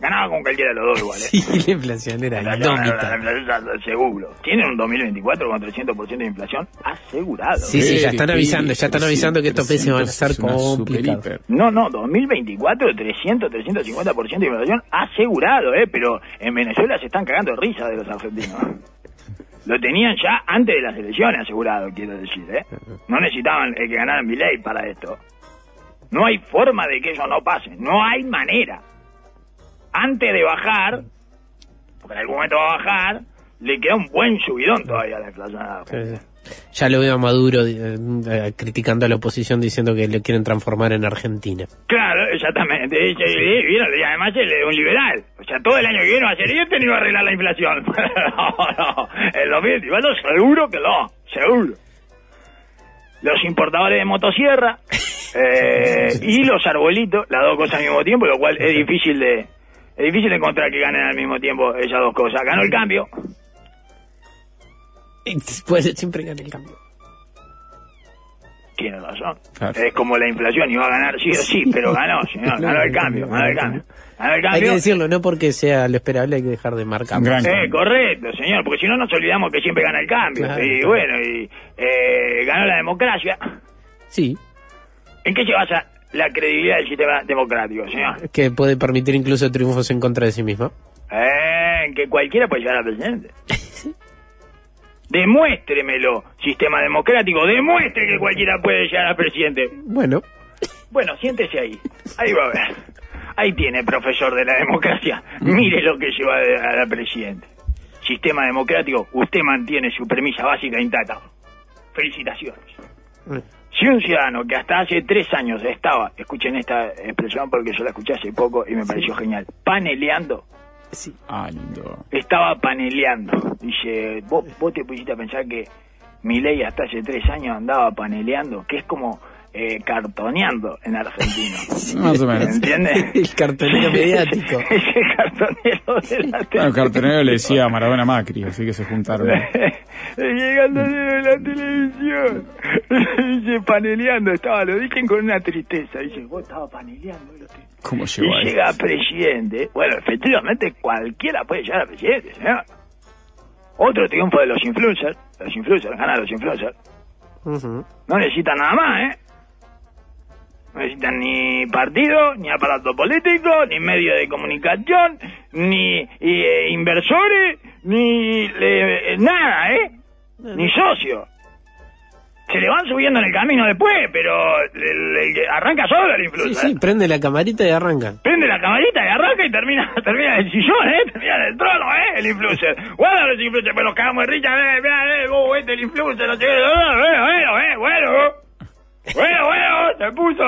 Ganaba con cualquiera de los dos igual, ¿eh? Sí, la inflación era La- la- la- la- indómita. la- la- Seguro. Tienen un 2024 con 300% de inflación asegurado. Sí, sí, ya están avisando, ya están 300, avisando que estos meses van a ser complicados. No, no, 2024, 300, 350% de inflación asegurado, ¿eh? Pero en Venezuela se están cagando de risa de los argentinos. Lo tenían ya antes de las elecciones asegurado, quiero decir, ¿eh? No necesitaban eh, que ganaran mi ley para esto. No hay forma de que eso no pase, no hay manera. Antes de bajar, porque en algún momento va a bajar, le queda un buen subidón todavía a la inflación. Sí, sí. Ya lo veo a Maduro eh, eh, criticando a la oposición diciendo que le quieren transformar en Argentina. Claro, exactamente. Y, y- y- además él es un liberal. O sea, todo el año que viene va a ser y este ni va a arreglar la inflación. no, no. El 2024 seguro que no. Seguro. Los importadores de motosierra eh, y los arbolitos, las dos cosas al mismo tiempo, lo cual es difícil de es difícil encontrar que ganen al mismo tiempo esas dos cosas. Ganó el cambio. Y Pues siempre gana el cambio. Tiene razón. Claro. Es como la inflación, iba a ganar sí o sí, pero ganó, señor. Ganó el cambio, ganó el cambio. Ganó el Hay que cambio. decirlo, no porque sea lo esperable, hay que dejar de marcar. Eh, cambio. correcto, señor, porque si no nos olvidamos que siempre gana el cambio. Claro, y claro. bueno, y eh, ganó la democracia. Sí, ¿En qué se basa la credibilidad del sistema democrático, señor? que puede permitir incluso triunfos en contra de sí mismo. Eh, que cualquiera puede llegar a presidente. Demuéstremelo, sistema democrático, demuestre que cualquiera puede llegar a presidente. Bueno, Bueno, siéntese ahí. Ahí va a ver. Ahí tiene, profesor de la democracia. Mire lo que lleva a la presidente. Sistema democrático, usted mantiene su premisa básica intacta. Felicitaciones. Si un ciudadano que hasta hace tres años estaba, escuchen esta expresión porque yo la escuché hace poco y me pareció genial, paneleando, sí. Ah, lindo. estaba paneleando. Dice, vos, vos te pusiste a pensar que mi ley hasta hace tres años andaba paneleando, que es como eh, cartoneando en argentino. Más o menos. ¿Entiendes? El cartonero mediático. Ese cartonero de la Bueno, el cartonero le decía a Maradona Macri, así que se juntaron. Llegando de la televisión. Dice, paneleando estaba, lo dicen con una tristeza. Dice, vos estabas paneleando. lo que-". ¿Cómo llegó Y llega presidente. Bueno, efectivamente cualquiera puede llegar a presidente, señor. Otro triunfo de los influencers. Los influencers, ganan los influencers. Ujú. No necesitan nada más, ¿eh? No necesitan ni partido, ni aparato político, ni medio de comunicación, ni eh, inversores, ni eh, nada, ¿eh? Ni socio. Se le van subiendo en el camino después, pero el- el arranca solo el influencer. sí, prende la camarita y arranca. Prende la camarita y arranca y termina, termina el sillón, ¿eh? Termina en el trono, ¿eh? El influencer. Guarda los influencers, pero nos cagamos de risa, eh, mirá, eh, vos, este el influencer, no sé eh, bueno, bueno, eh, bueno. Bueno, bueno, se puso.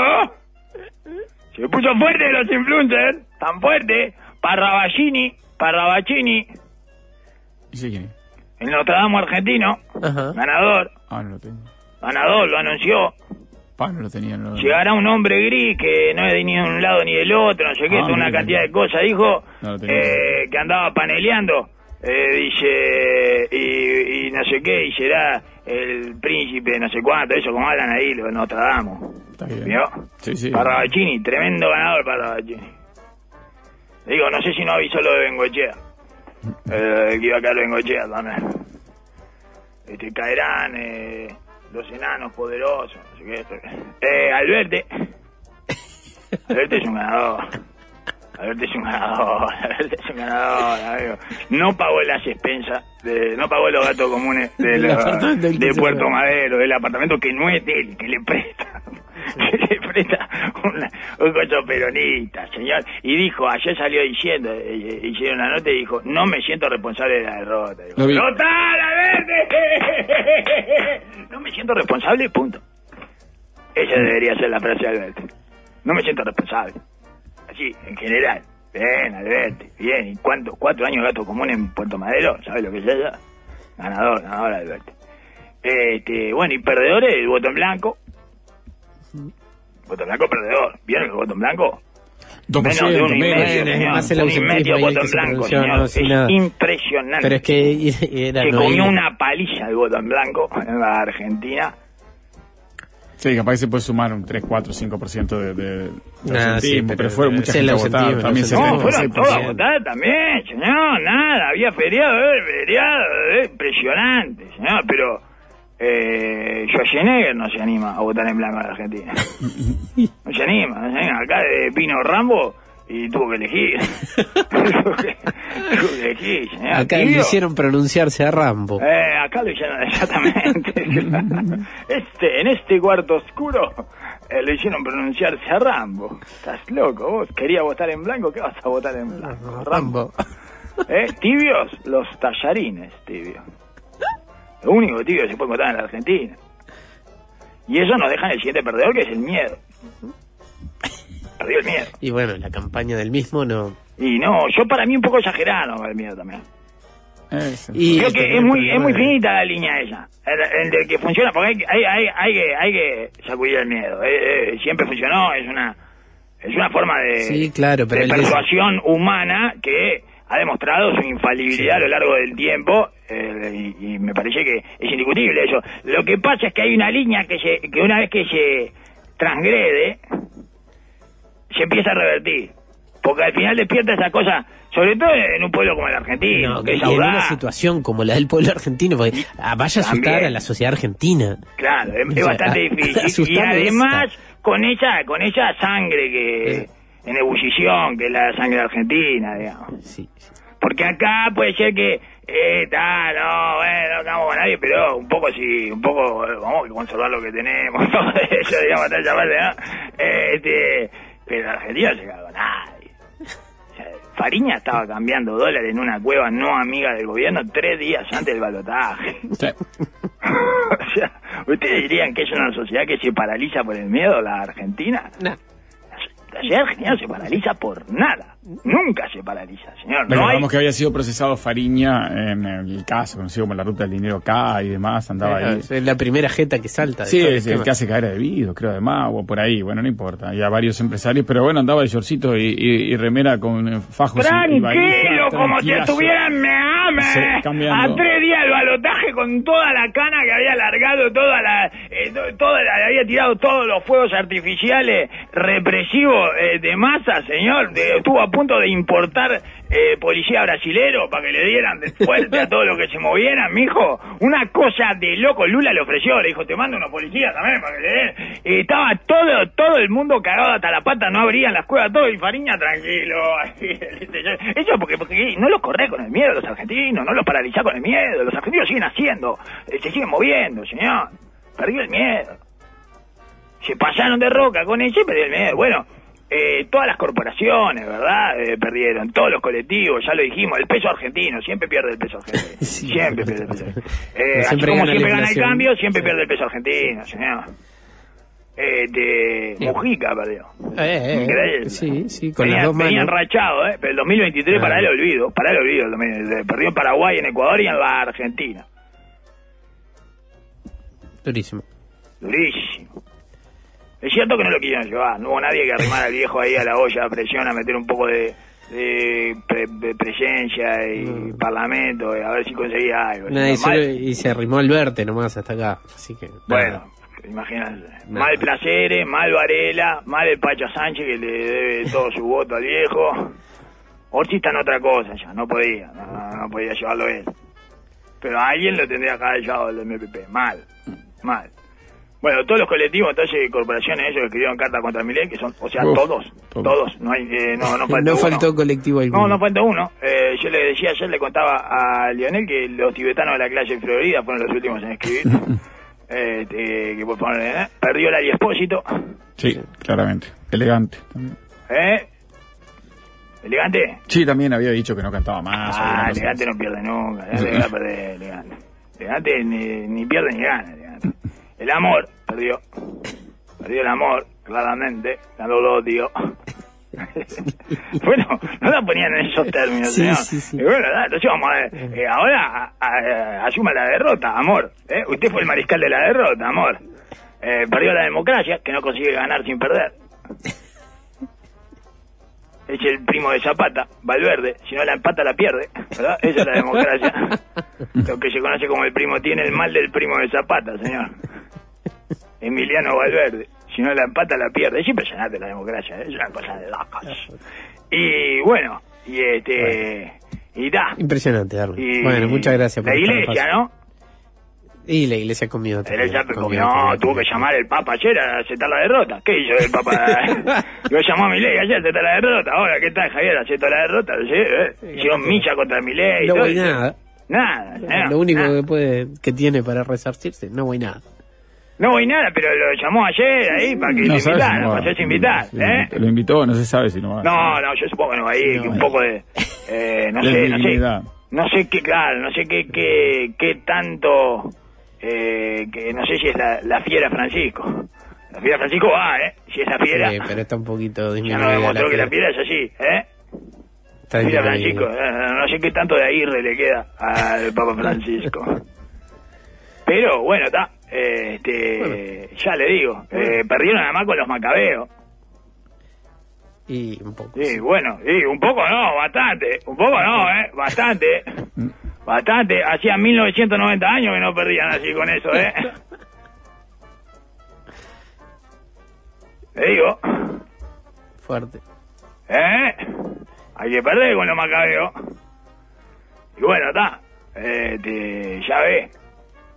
Se puso fuerte los influencers, tan fuerte. Parravagini, Parravagini, ¿Ese quién el Notre Dame argentino, Ajá. ganador, Ah, no lo tengo. ganador, lo anunció. Pa, no lo tenía. No lo... Llegará un hombre gris que no es de ni un lado ni del otro, no sé qué, Ah, toda una cantidad de cosas, dijo, No eh, que andaba paneleando, eh, dice, y, y no sé qué, y será el príncipe, no sé cuánto, eso como hablan ahí, los Notre Dame. Está bien. ¿Vio? Sí, sí. Parravacini, tremendo ganador Parravacini. Digo, no sé si no avisó lo de Bengochea. Eh, que iba a caer Bengochea también. Este, caerán eh, los enanos poderosos, no sé qué. esto. Eh, Alberte. Alberte es un ganador. Alberte es un ganador. Alberte es un ganador, amigo. No pagó las expensas, de, no pagó los gastos comunes de, la- Puerto. Madero, del apartamento que no es de él, que le presta. Que le presta una- un cocho peronista, señor. Y dijo, ayer salió diciendo, eh, hicieron una nota y dijo, no me siento responsable de la derrota. Digo. ¡Total! No me siento responsable, punto. Esa debería ser la frase de Alberto. No me siento responsable. Así, en general. Bien, Alberto, bien. ¿Y cuánto? ¿Cuatro años de gato común en Puerto Madero? ¿Sabes lo que es eso? Ganador, ganador, Alberto. Este, bueno, y perdedores, el voto en blanco. Voto en blanco, perdedor. ¿Vieron el voto en blanco? 2%, menos de un y medio, voto en blanco, señor. es impresionante. Pero es que era Se comió una paliza el voto en blanco en la Argentina. Sí, capaz que se puede sumar un 3, 4, 5% de, de, de Nah, sí, pero- pero fueron mucha gente a votar. ausentismo, También se No, fueron 76%. todos a votar también, señor. Nada, había feriado, eh, feriado, eh, impresionante, señor. Pero eh, Schwarzenegger no se anima a votar en blanco en la Argentina. No se anima, no se anima. Acá eh, vino Rambo y tuvo que elegir. tuvo, que, tuvo que elegir. Acá le hicieron pronunciarse a Rambo. Eh, acá lo hicieron exactamente. este, en este cuarto oscuro eh, le hicieron pronunciarse a Rambo. Estás loco, vos querías votar en blanco, ¿qué vas a votar en blanco? Rambo. ¿Eh? Tibios, los tallarines, tibio. Lo único tibio que se puede votar en la Argentina. Y eso nos deja en el siguiente perdedor, que es el miedo. Perdió el miedo. Y bueno, la campaña del mismo no. Y no, yo para mí un poco exagerado el miedo también. Y Creo que es muy, es finita la línea esa. El, el que funciona, porque hay, hay, hay, hay que, hay que sacudir el miedo. Eh, eh, siempre funcionó, es una, es una forma de, Sí, claro, pero de- persuasión humana que ha demostrado su infalibilidad a lo largo del tiempo eh, y, y me parece que es indiscutible eso. Lo que pasa es que hay una línea que, se, que una vez que se transgrede, se empieza a revertir. Porque al final despierta esa cosa, sobre todo en un pueblo como el argentino, No, que y en una situación como la del pueblo argentino, porque ah, vaya a asustar a la sociedad argentina. Claro, es, O es sea, bastante a- difícil. Y además, esta. con esa, con esa sangre que Eh. en ebullición, que es la sangre argentina, digamos. Sí, sí. Porque acá puede ser que, eh, está, no, bueno, no estamos con nadie, pero un poco sí, un poco, eh, vamos a conservar lo que tenemos, todo eso, digamos, tal ¿no? Eh, este, pero en Argentina no con nadie. O sea, Fariña estaba cambiando dólares en una cueva no amiga del gobierno tres días antes del balotaje. Sí. o sea, ¿ustedes dirían que es una sociedad que se paraliza por el miedo, la Argentina? Nah. Argentina no se paraliza por nada. Nunca se paraliza, señor. No hay... Recordamos que había sido procesado Fariña en el caso conocido como la ruta del dinero K y demás, andaba ahí. Es la primera jeta que salta. de Sí, es el que hace caer de debido, creo, además, o por ahí, bueno, no importa. Había varios empresarios, pero bueno, andaba de shortcito y, y- y remera con fajos y- y como si estuviera en Meame. Sí, a tres días del balotaje con toda la cana que había largado, toda la, eh, to- toda la- había tirado todos los fuegos artificiales represivos eh, de masa, señor. De- estuvo a punto de importar eh, policía brasilero para que le dieran de fuerte a todo lo que se moviera, mijo. Una cosa de loco. Lula le ofreció, le dijo, te mando unos policías también para que le den. Y estaba todo, todo el mundo cagado hasta la pata, no abrían las cuevas, todo, y Fariña tranquilo. Eso porque, porque no los corre con el miedo los argentinos, no los paraliza con el miedo. Los argentinos siguen haciendo, eh, se siguen moviendo, señor. Perdió el miedo. Se pasaron de roca con ese perdió el miedo. Bueno, eh, todas las corporaciones, ¿verdad? Eh, perdieron, todos los colectivos, ya lo dijimos, el peso argentino, siempre pierde el peso argentino. Sí. siempre pierde el peso. Eh, así como gana siempre gana el cambio, siempre pierde el peso argentino, señor. Eh, de Sí. Mujica perdió. Eh, Increíble. Sí, sí, con Venía, las dos venía manos. enrachado, ¿eh? Pero el 2023 Ah. para el olvido, para el olvido. el 2023. Perdió en Paraguay, en Ecuador y en la Argentina. Durísimo. Durísimo. Es cierto que no lo quisieron llevar, no hubo nadie que arrimara al viejo ahí a la olla a presión a meter un poco de, de, pre- de presencia y parlamento, y a ver si conseguía algo. Y, Mal- solo- y se arrimó al verte nomás hasta acá. Así que. Bueno, nada. imagínate. Mal Placeres, mal Varela, mal el Pacha Sánchez que le debe todo su voto al viejo. Orsi está en otra cosa ya, no podía, no, no podía llevarlo él. Pero alguien lo tendría que haber llevado el MPP, mal, mal. Bueno, todos los colectivos, entonces, corporaciones, ellos que escribieron carta contra Milei, que son, o sea, Uf, todos, todos. todos, no hay, eh, no, no faltó no uno. faltó colectivo alguno. No, no falta uno. Eh, yo le decía, ayer le contaba a Lionel que los tibetanos de la clase Florida fueron los últimos en escribir. Eh, eh, que por favor, eh, perdió el Ariespósito. Sí, claramente. Elegante. también. ¿Eh? ¿Elegante? Sí, también había dicho que no cantaba más. Ah, elegante no pierde nunca. Elegante va a perder, elegante. Elegante ni, ni pierde ni gana, elegante. El amor, perdió. Perdió el amor, claramente. Ganó el odio. bueno, no la ponían en esos términos, Sí, señor. sí, sí. Y bueno, entonces vamos a ver. Eh, ahora a- a- asuma la derrota, amor. ¿eh? Usted fue el mariscal de la derrota, amor. Eh, perdió la democracia, que no consigue ganar sin perder. es el primo de Zapata, Valverde. Si no la empata, la pierde, ¿verdad? Esa es la democracia. Lo que se conoce como el primo tiene el mal del primo de Zapata, señor. Emiliano Valverde. Si no la empata, la pierde. Es impresionante la democracia, ¿eh? es una cosa de locos. Y bueno, y este... Y da. Impresionante, Darwin. Y Bueno, muchas gracias por La iglesia. ¿no? Y la iglesia comió La iglesia también, comió, comió, comió, tuvo que llamar el Papa ayer a aceptar la derrota. ¿Qué hizo el Papa? Lo llamó a Milei ayer a aceptar la derrota. Ahora, ¿qué tal, Javier? ¿Aceptó la derrota? ¿Sí? ¿Eh? Hicieron milla contra Milei. No eso. nada. Nada. nada, Lo único nada. que puede que tiene para resarcirse, no voy nada. No voy nada, pero lo llamó ayer ahí para que No si invitara, no para hacerse invitar. Sí, ¿eh? Lo invitó, no se sabe si no va. No, no, yo supongo que no va a ir, que un poco de... eh, no sé, no sé. No sé qué, claro, no sé qué, qué, qué tanto... Eh, que no sé si es la, la fiera Francisco. La fiera Francisco va, ¿eh? Si es la fiera... Sí, pero está un poquito ya disminuida. no demostró que la fiera. es así, ¿eh? Está Fiera disminuida. Francisco, eh, no sé qué tanto de Aguirre le queda al Papa Francisco. Pero bueno, está. Eh, este, ya le digo, eh, perdieron además con los macabeos. Y un poco. Sí, bueno, sí, un poco no, bastante. Un poco no, ¿eh? Bastante. Bastante. Hacía 1990 años que no perdían así con eso, ¿eh? Le digo, Fuerte. ¿eh? Hay que perder con los macabeos. Y bueno, está. Este, ya ve.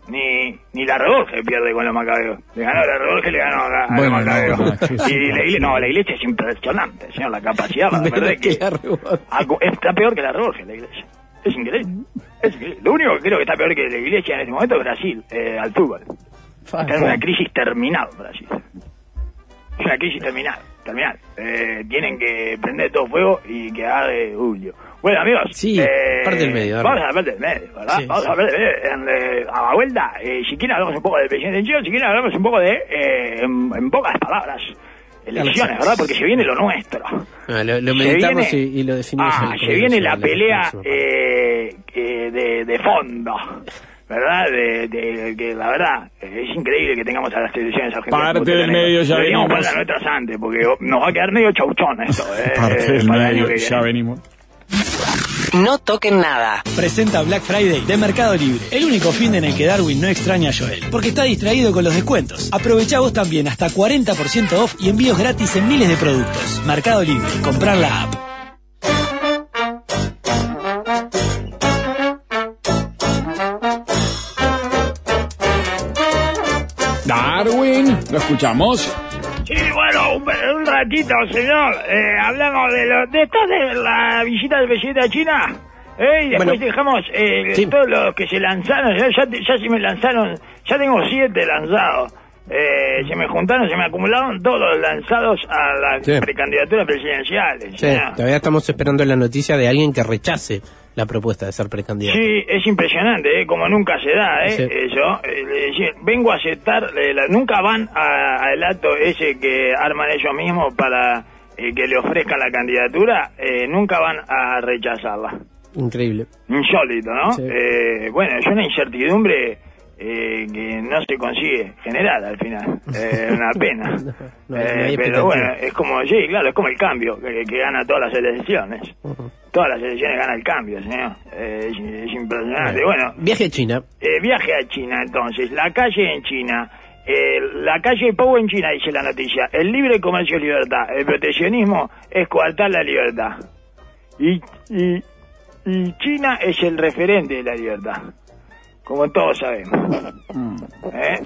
Ni, ni la Reborge pierde con los macabeos. Le ganó la Reborge, le ganó a, a Bueno, los macabeos. no, no, sí, y la iglesia, no, la iglesia es impresionante, señor, la capacidad para perder. que que- la está peor que la Reborge, la iglesia. Es increíble. Es increíble. Lo único que creo que está peor que la iglesia en este momento es Brasil, eh, al fútbol. Está en una crisis terminal, Brasil. Es una crisis terminal, terminal. Eh, tienen que prender todo fuego y quedar de Julio. Bueno, amigos. Sí, eh, parte del medio, Vamos a la parte del medio, ¿verdad? Sí, vamos sí. a la parte del medio. Eh, a la vuelta, eh, si quieren hablamos un poco del presidente Chile, si quieren hablamos un poco de, eh, en, en pocas palabras, elecciones, ¿verdad? Porque se viene lo nuestro. Ah, lo, meditamos viene- y, y lo definimos. Ah, se viene la la pelea eh, eh, de, de fondo, ¿verdad? De, de- que la verdad eh, es increíble que tengamos a las televisiones argentinas. Parte del medio, ya Deberíamos venimos. las nuestras antes, porque nos va a quedar medio chauchón esto. Eh, Parte del para el año medio, ya venimos. No toquen nada. Presenta Black Friday de Mercado Libre, el único fin en el que Darwin no extraña a Joel, porque está distraído con los descuentos. Aprovecha vos también hasta 40% off y envíos gratis en miles de productos. Mercado Libre, comprar la app. ¿Lo escuchamos? Sí, bueno, un, un ratito, señor. Eh, hablamos de lo, de esto de la visita del presidente a China. ¿eh? Y después Bueno. dejamos eh, Sí. todos los que se lanzaron. Ya, ya, ya se me lanzaron, ya tengo siete lanzados. Eh, se me juntaron, se me acumularon todos lanzados a las Sí. precandidaturas presidenciales. Sí, todavía estamos esperando la noticia de alguien que rechace la propuesta de ser precandidato. Sí, es impresionante, ¿eh? como nunca se da, ¿eh? Sí. Eso. eh, vengo a aceptar, eh, la- nunca van a- al acto ese que arman ellos mismos para eh, que le ofrezcan la candidatura, eh, nunca van a rechazarla. Increíble. Insólito, ¿no? Sí. Eh, bueno, es una incertidumbre eh, que no se consigue generar al final. Eh, una pena. No, no hay Eh, pero bueno, es como, sí, claro, es como el cambio que, que gana todas las elecciones. Todas las elecciones gana el cambio, señor. Eh, es, es impresionante. Bueno, Viaje a China. viaje a China, entonces. La calle en China. eh, la calle Pou en China, dice la noticia. El libre comercio es libertad. El proteccionismo es coartar la libertad. Y, y, y China es el referente de la libertad. Como todos sabemos. ¿Eh?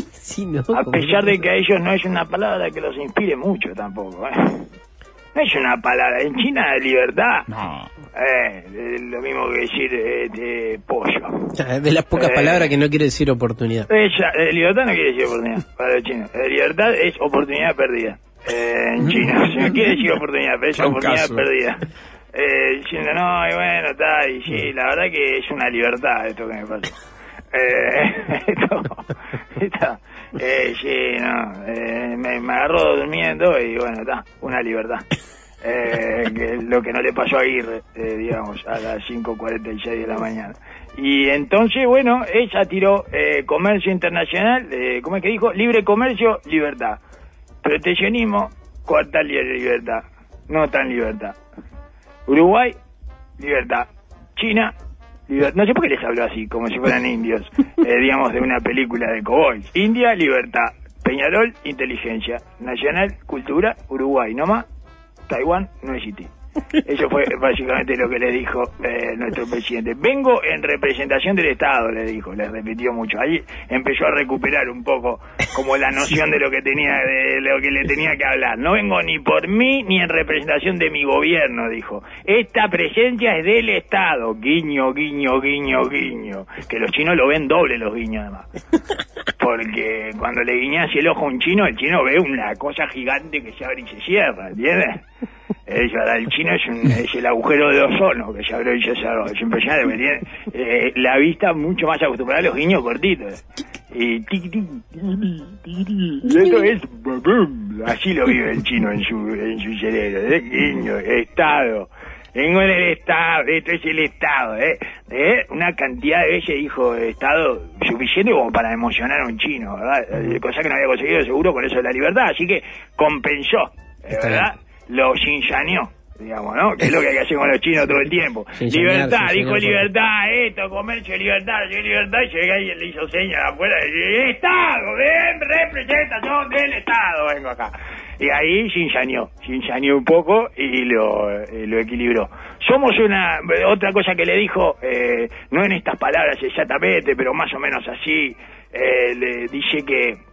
sí, ¿no? A pesar de que a ellos no es una palabra que los inspire mucho tampoco. ¿eh? No es una palabra. En China, libertad. No. Eh, es lo mismo que decir eh, de pollo. O sea, de las pocas Eh. palabras que no quiere decir oportunidad. Ella, eh, libertad no quiere decir oportunidad para los chinos. Eh, libertad es oportunidad perdida. Eh, en China. Si no quiere decir oportunidad, pero es oportunidad perdida. Eh, diciendo, no, y bueno, está, y sí, la verdad que es una libertad esto que me pasa. Eh, esto, esto, eh, sí, no, eh, me, me agarró durmiendo y bueno, está, una libertad. Eh, que lo que no le pasó a Aguirre, eh, digamos, a las 5.46 de la mañana. Y entonces, bueno, ella tiró eh, comercio internacional, eh, ¿cómo es que dijo? Libre comercio, libertad. Proteccionismo, cuarta li- libertad. no tan libertad. Uruguay, libertad. China, libertad. No sé por qué les hablo así, como si fueran indios, eh, digamos, de una película de cowboys. India, libertad. Peñarol, inteligencia. Nacional, cultura, Uruguay, no más. Taiwán, no existe. Eso fue básicamente lo que le dijo eh, nuestro presidente. Vengo en representación del Estado, le dijo, le repitió mucho. Ahí empezó a recuperar un poco como la noción de lo que tenía, de lo que le tenía que hablar. No vengo ni por mí ni en representación de mi gobierno, dijo. Esta presencia es del Estado. Guiño, guiño, guiño, guiño. Que los chinos lo ven doble los guiños además. Porque cuando le guiñas el ojo a un chino, el chino ve una cosa gigante que se abre y se cierra, ¿entiendes? El chino es, un- es el agujero de ozono que se abrió y se cerró. Es impresionante, porque tiene eh, la vista mucho más acostumbrada a los guiños cortitos. Y. Y esto es así lo vive el chino en su, en su cerebro. ¿eh? Guiño, estado. Vengo en el Estado, esto es el Estado, ¿eh? ¿eh? Una cantidad de veces dijo Estado suficiente como para emocionar a un chino, ¿verdad? Eh, Cosa que no había conseguido seguro con eso de la libertad, así que compensó, Está ¿verdad? Lo chinchaneó, digamos, ¿no? Que es lo que hay que hacer con los chinos todo el tiempo. Libertad, dijo libertad, esto, comercio, libertad, sí, libertad, y llega y le hizo señas afuera y Estado, ven, representación del Estado, vengo acá. Y ahí chinchaneó, chinchaneó un poco y lo, eh, lo equilibró. Somos una, otra cosa que le dijo, eh, no en estas palabras exactamente, pero más o menos así, eh, le dice que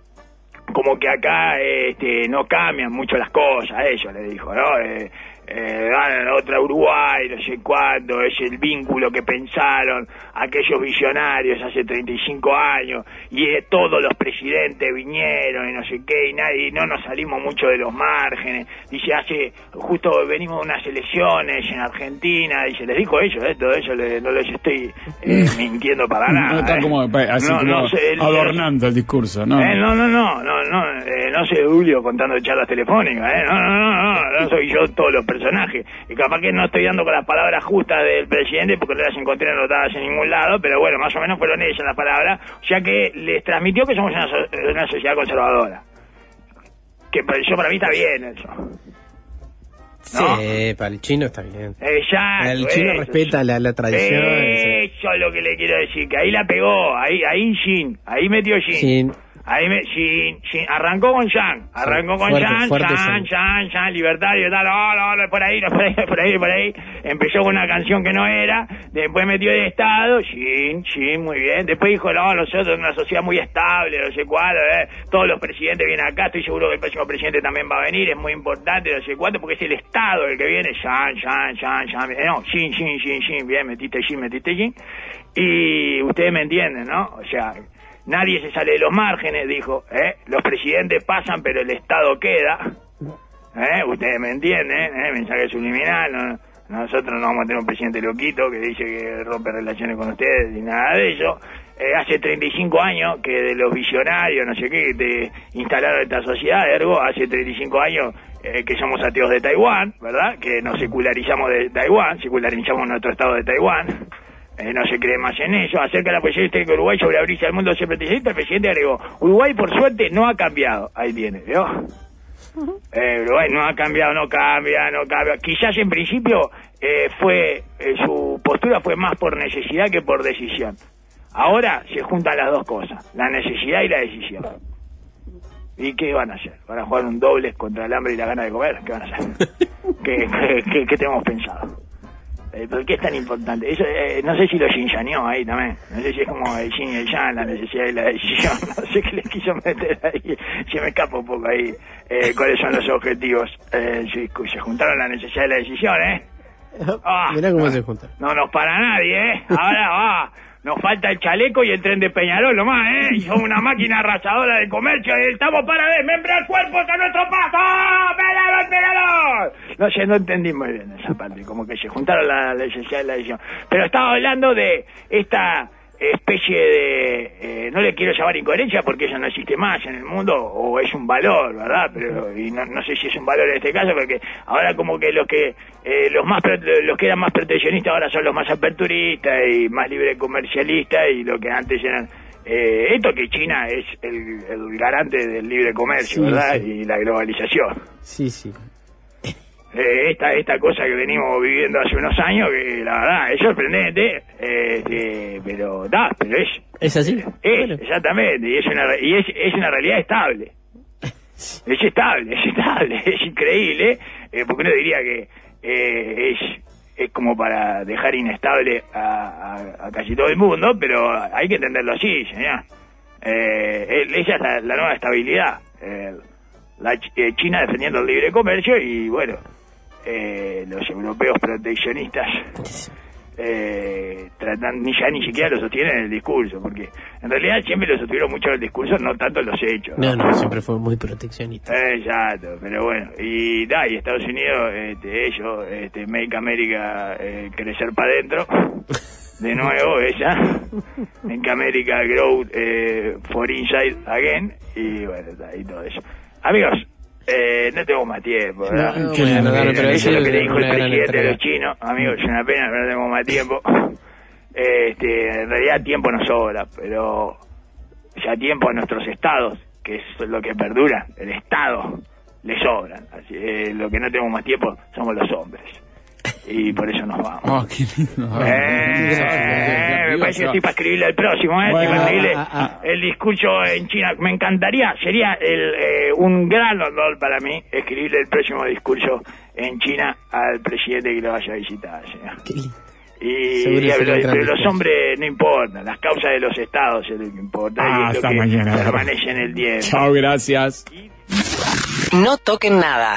como que acá este, no cambian mucho las cosas, eso le dijo, ¿no? Eh, eh, otra Uruguay, no sé cuándo, es el vínculo que pensaron aquellos visionarios hace 35 años, y eh, todos los presidentes vinieron y no sé qué, y nadie, no nos salimos mucho de los márgenes, dice, hace, justo venimos de unas elecciones en Argentina, dice, les dijo eso, ¿eh? todo eso le- no les estoy eh, mintiendo para nada. No está ¿eh? como, así No, como no sé, el- adornando el discurso, ¿no? No, no, no, no, no, no soy Julio contando charlas telefónicas, eh, no, no, no, no, no soy yo todos los personajes. Y capaz que no estoy dando con las palabras justas del presidente porque no las encontré anotadas en ningún lado, pero bueno, más o menos fueron ellas las palabras, ya que les transmitió que somos una, so- una sociedad conservadora. Que yo para mí está bien eso. ¿no? Sí, para el chino está bien. Exacto, El chino eso, respeta la, la tradición. Eso es lo que le quiero decir, que ahí la pegó, ahí, ahí Shin, ahí metió Shin. Sin- Ahí me, Shin, Shin, arrancó con Yang, arrancó con Yang, Yang. Yang, Yang, libertad, libertad, no, no, no, por ahí, no, por ahí, por ahí, por ahí. Empezó con una canción que no era, después metió de Estado, Shin, Shin, muy bien. Después dijo, no, nosotros una sociedad muy estable, no sé cuál, eh. todos los presidentes vienen acá, estoy seguro que el próximo presidente también va a venir, es muy importante, no sé cuánto, porque es el Estado el que viene, Yang, Yang, Yang, Yang, eh, no, Shin, Shin, Shin, Shin, bien, metiste Shin, metiste Shin. Y ustedes me entienden, ¿no? O sea, nadie se sale de los márgenes, dijo, ¿eh? Los presidentes pasan, pero el Estado queda. ¿Eh? Ustedes me entienden, ¿eh? Mensaje subliminal, no- nosotros no vamos a tener un presidente loquito que dice que rompe relaciones con ustedes ni nada de eso. Eh, hace 35 años que de los visionarios, no sé qué, te instalaron esta sociedad, ergo, hace 35 años eh, que somos ateos de Taiwán, ¿verdad? Que nos secularizamos de Taiwán, secularizamos nuestro estado de Taiwán. Eh, no se cree más en eso. Acerca de la posición histórica de Uruguay sobre abrirse al mundo siempre el presidente agregó, Uruguay por suerte no ha cambiado. Ahí viene, ¿vio? Eh, Uruguay no ha cambiado, no cambia, no cambia. Quizás en principio eh, fue eh, su postura fue más por necesidad que por decisión. Ahora se juntan las dos cosas, la necesidad y la decisión. ¿Y qué van a hacer? ¿Van a jugar un dobles contra el hambre y la gana de comer? ¿Qué van a hacer? ¿Qué, qué, qué- qué tenemos pensado? Eh, ¿Por qué es tan importante? Eso, eh, no sé si lo chinchaneó ahí también. No sé si es como el yin y el yang, la necesidad y la decisión. No sé qué le quiso meter ahí. Se me escapa un poco ahí. Eh, ¿Cuáles son los objetivos? Eh, se, se juntaron la necesidad y la decisión, ¿eh? Ah, Mirá cómo no, se juntan. No nos para nadie, ¿eh? Ahora va. Nos falta el chaleco y el tren de Peñarol nomás, ¿eh? Y somos una máquina arrasadora de comercio y estamos para desmembrar cuerpos a nuestro paso. ¡Peñarol, Peñarol! No sé, no entendí muy bien esa parte, como que se juntaron la, la necesidad y la decisión. Pero estaba hablando de esta especie de, eh, no le quiero llamar incoherencia porque eso no existe más en el mundo, o es un valor, ¿verdad? Pero, y no, no sé si es un valor en este caso, porque ahora como que los que, eh, los más, los que eran más proteccionistas ahora son los más aperturistas y más libre comercialistas y lo que antes eran, eh, esto que China es el, el garante del libre comercio, Sí, ¿verdad? sí. Y la globalización. Sí, sí. Eh, esta esta cosa que venimos viviendo hace unos años, que la verdad es sorprendente, este, pero da, pero es, ¿Es así? es Bueno. exactamente, y es una y es, es una realidad estable. Es estable, es estable, es increíble, eh, porque uno diría que eh, es, es como para dejar inestable a, a- a casi todo el mundo, pero hay que entenderlo así, señor. Eh, esa es la, la nueva estabilidad. Eh, la eh, China defendiendo el libre comercio y, bueno, eh, los europeos proteccionistas eh, tratan, ni ya ni siquiera lo sostienen en el discurso, porque en realidad siempre lo sostuvieron mucho en el discurso, no tanto en los hechos. No, no, siempre fue muy proteccionista. Exacto, pero bueno, y da, y Estados Unidos, este, ellos, este, Make America, eh, crecer para adentro, de nuevo, ella, Make America Grow eh, for Inside Again, y bueno, da, y todo eso. Amigos, eh, no tengo más tiempo, ¿verdad? No, bueno, pero lindo. Eso es lo que le dijo el presidente de los chinos, amigos, es una pena, pero no tenemos más tiempo. Este, en realidad tiempo no sobra, pero ya tiempo a nuestros estados, que es lo que perdura, el estado, le sobran. Así, eh, lo que no tenemos más tiempo somos los hombres. Y por eso nos vamos. Oh, qué lindo. Eh, me parece que estoy para escribirle al próximo, ¿eh? Bueno, para escribirle ah, ah, el discurso en China. Me encantaría, sería el, eh, un gran honor para mí escribirle el próximo discurso en China al presidente que lo vaya a visitar, señor. Qué lindo. Y, y- pero, los hombres no importan, las causas de los estados es lo que importa. Ah, y es lo hasta que mañana. permanece en el tiempo. Chao, gracias. No toquen nada.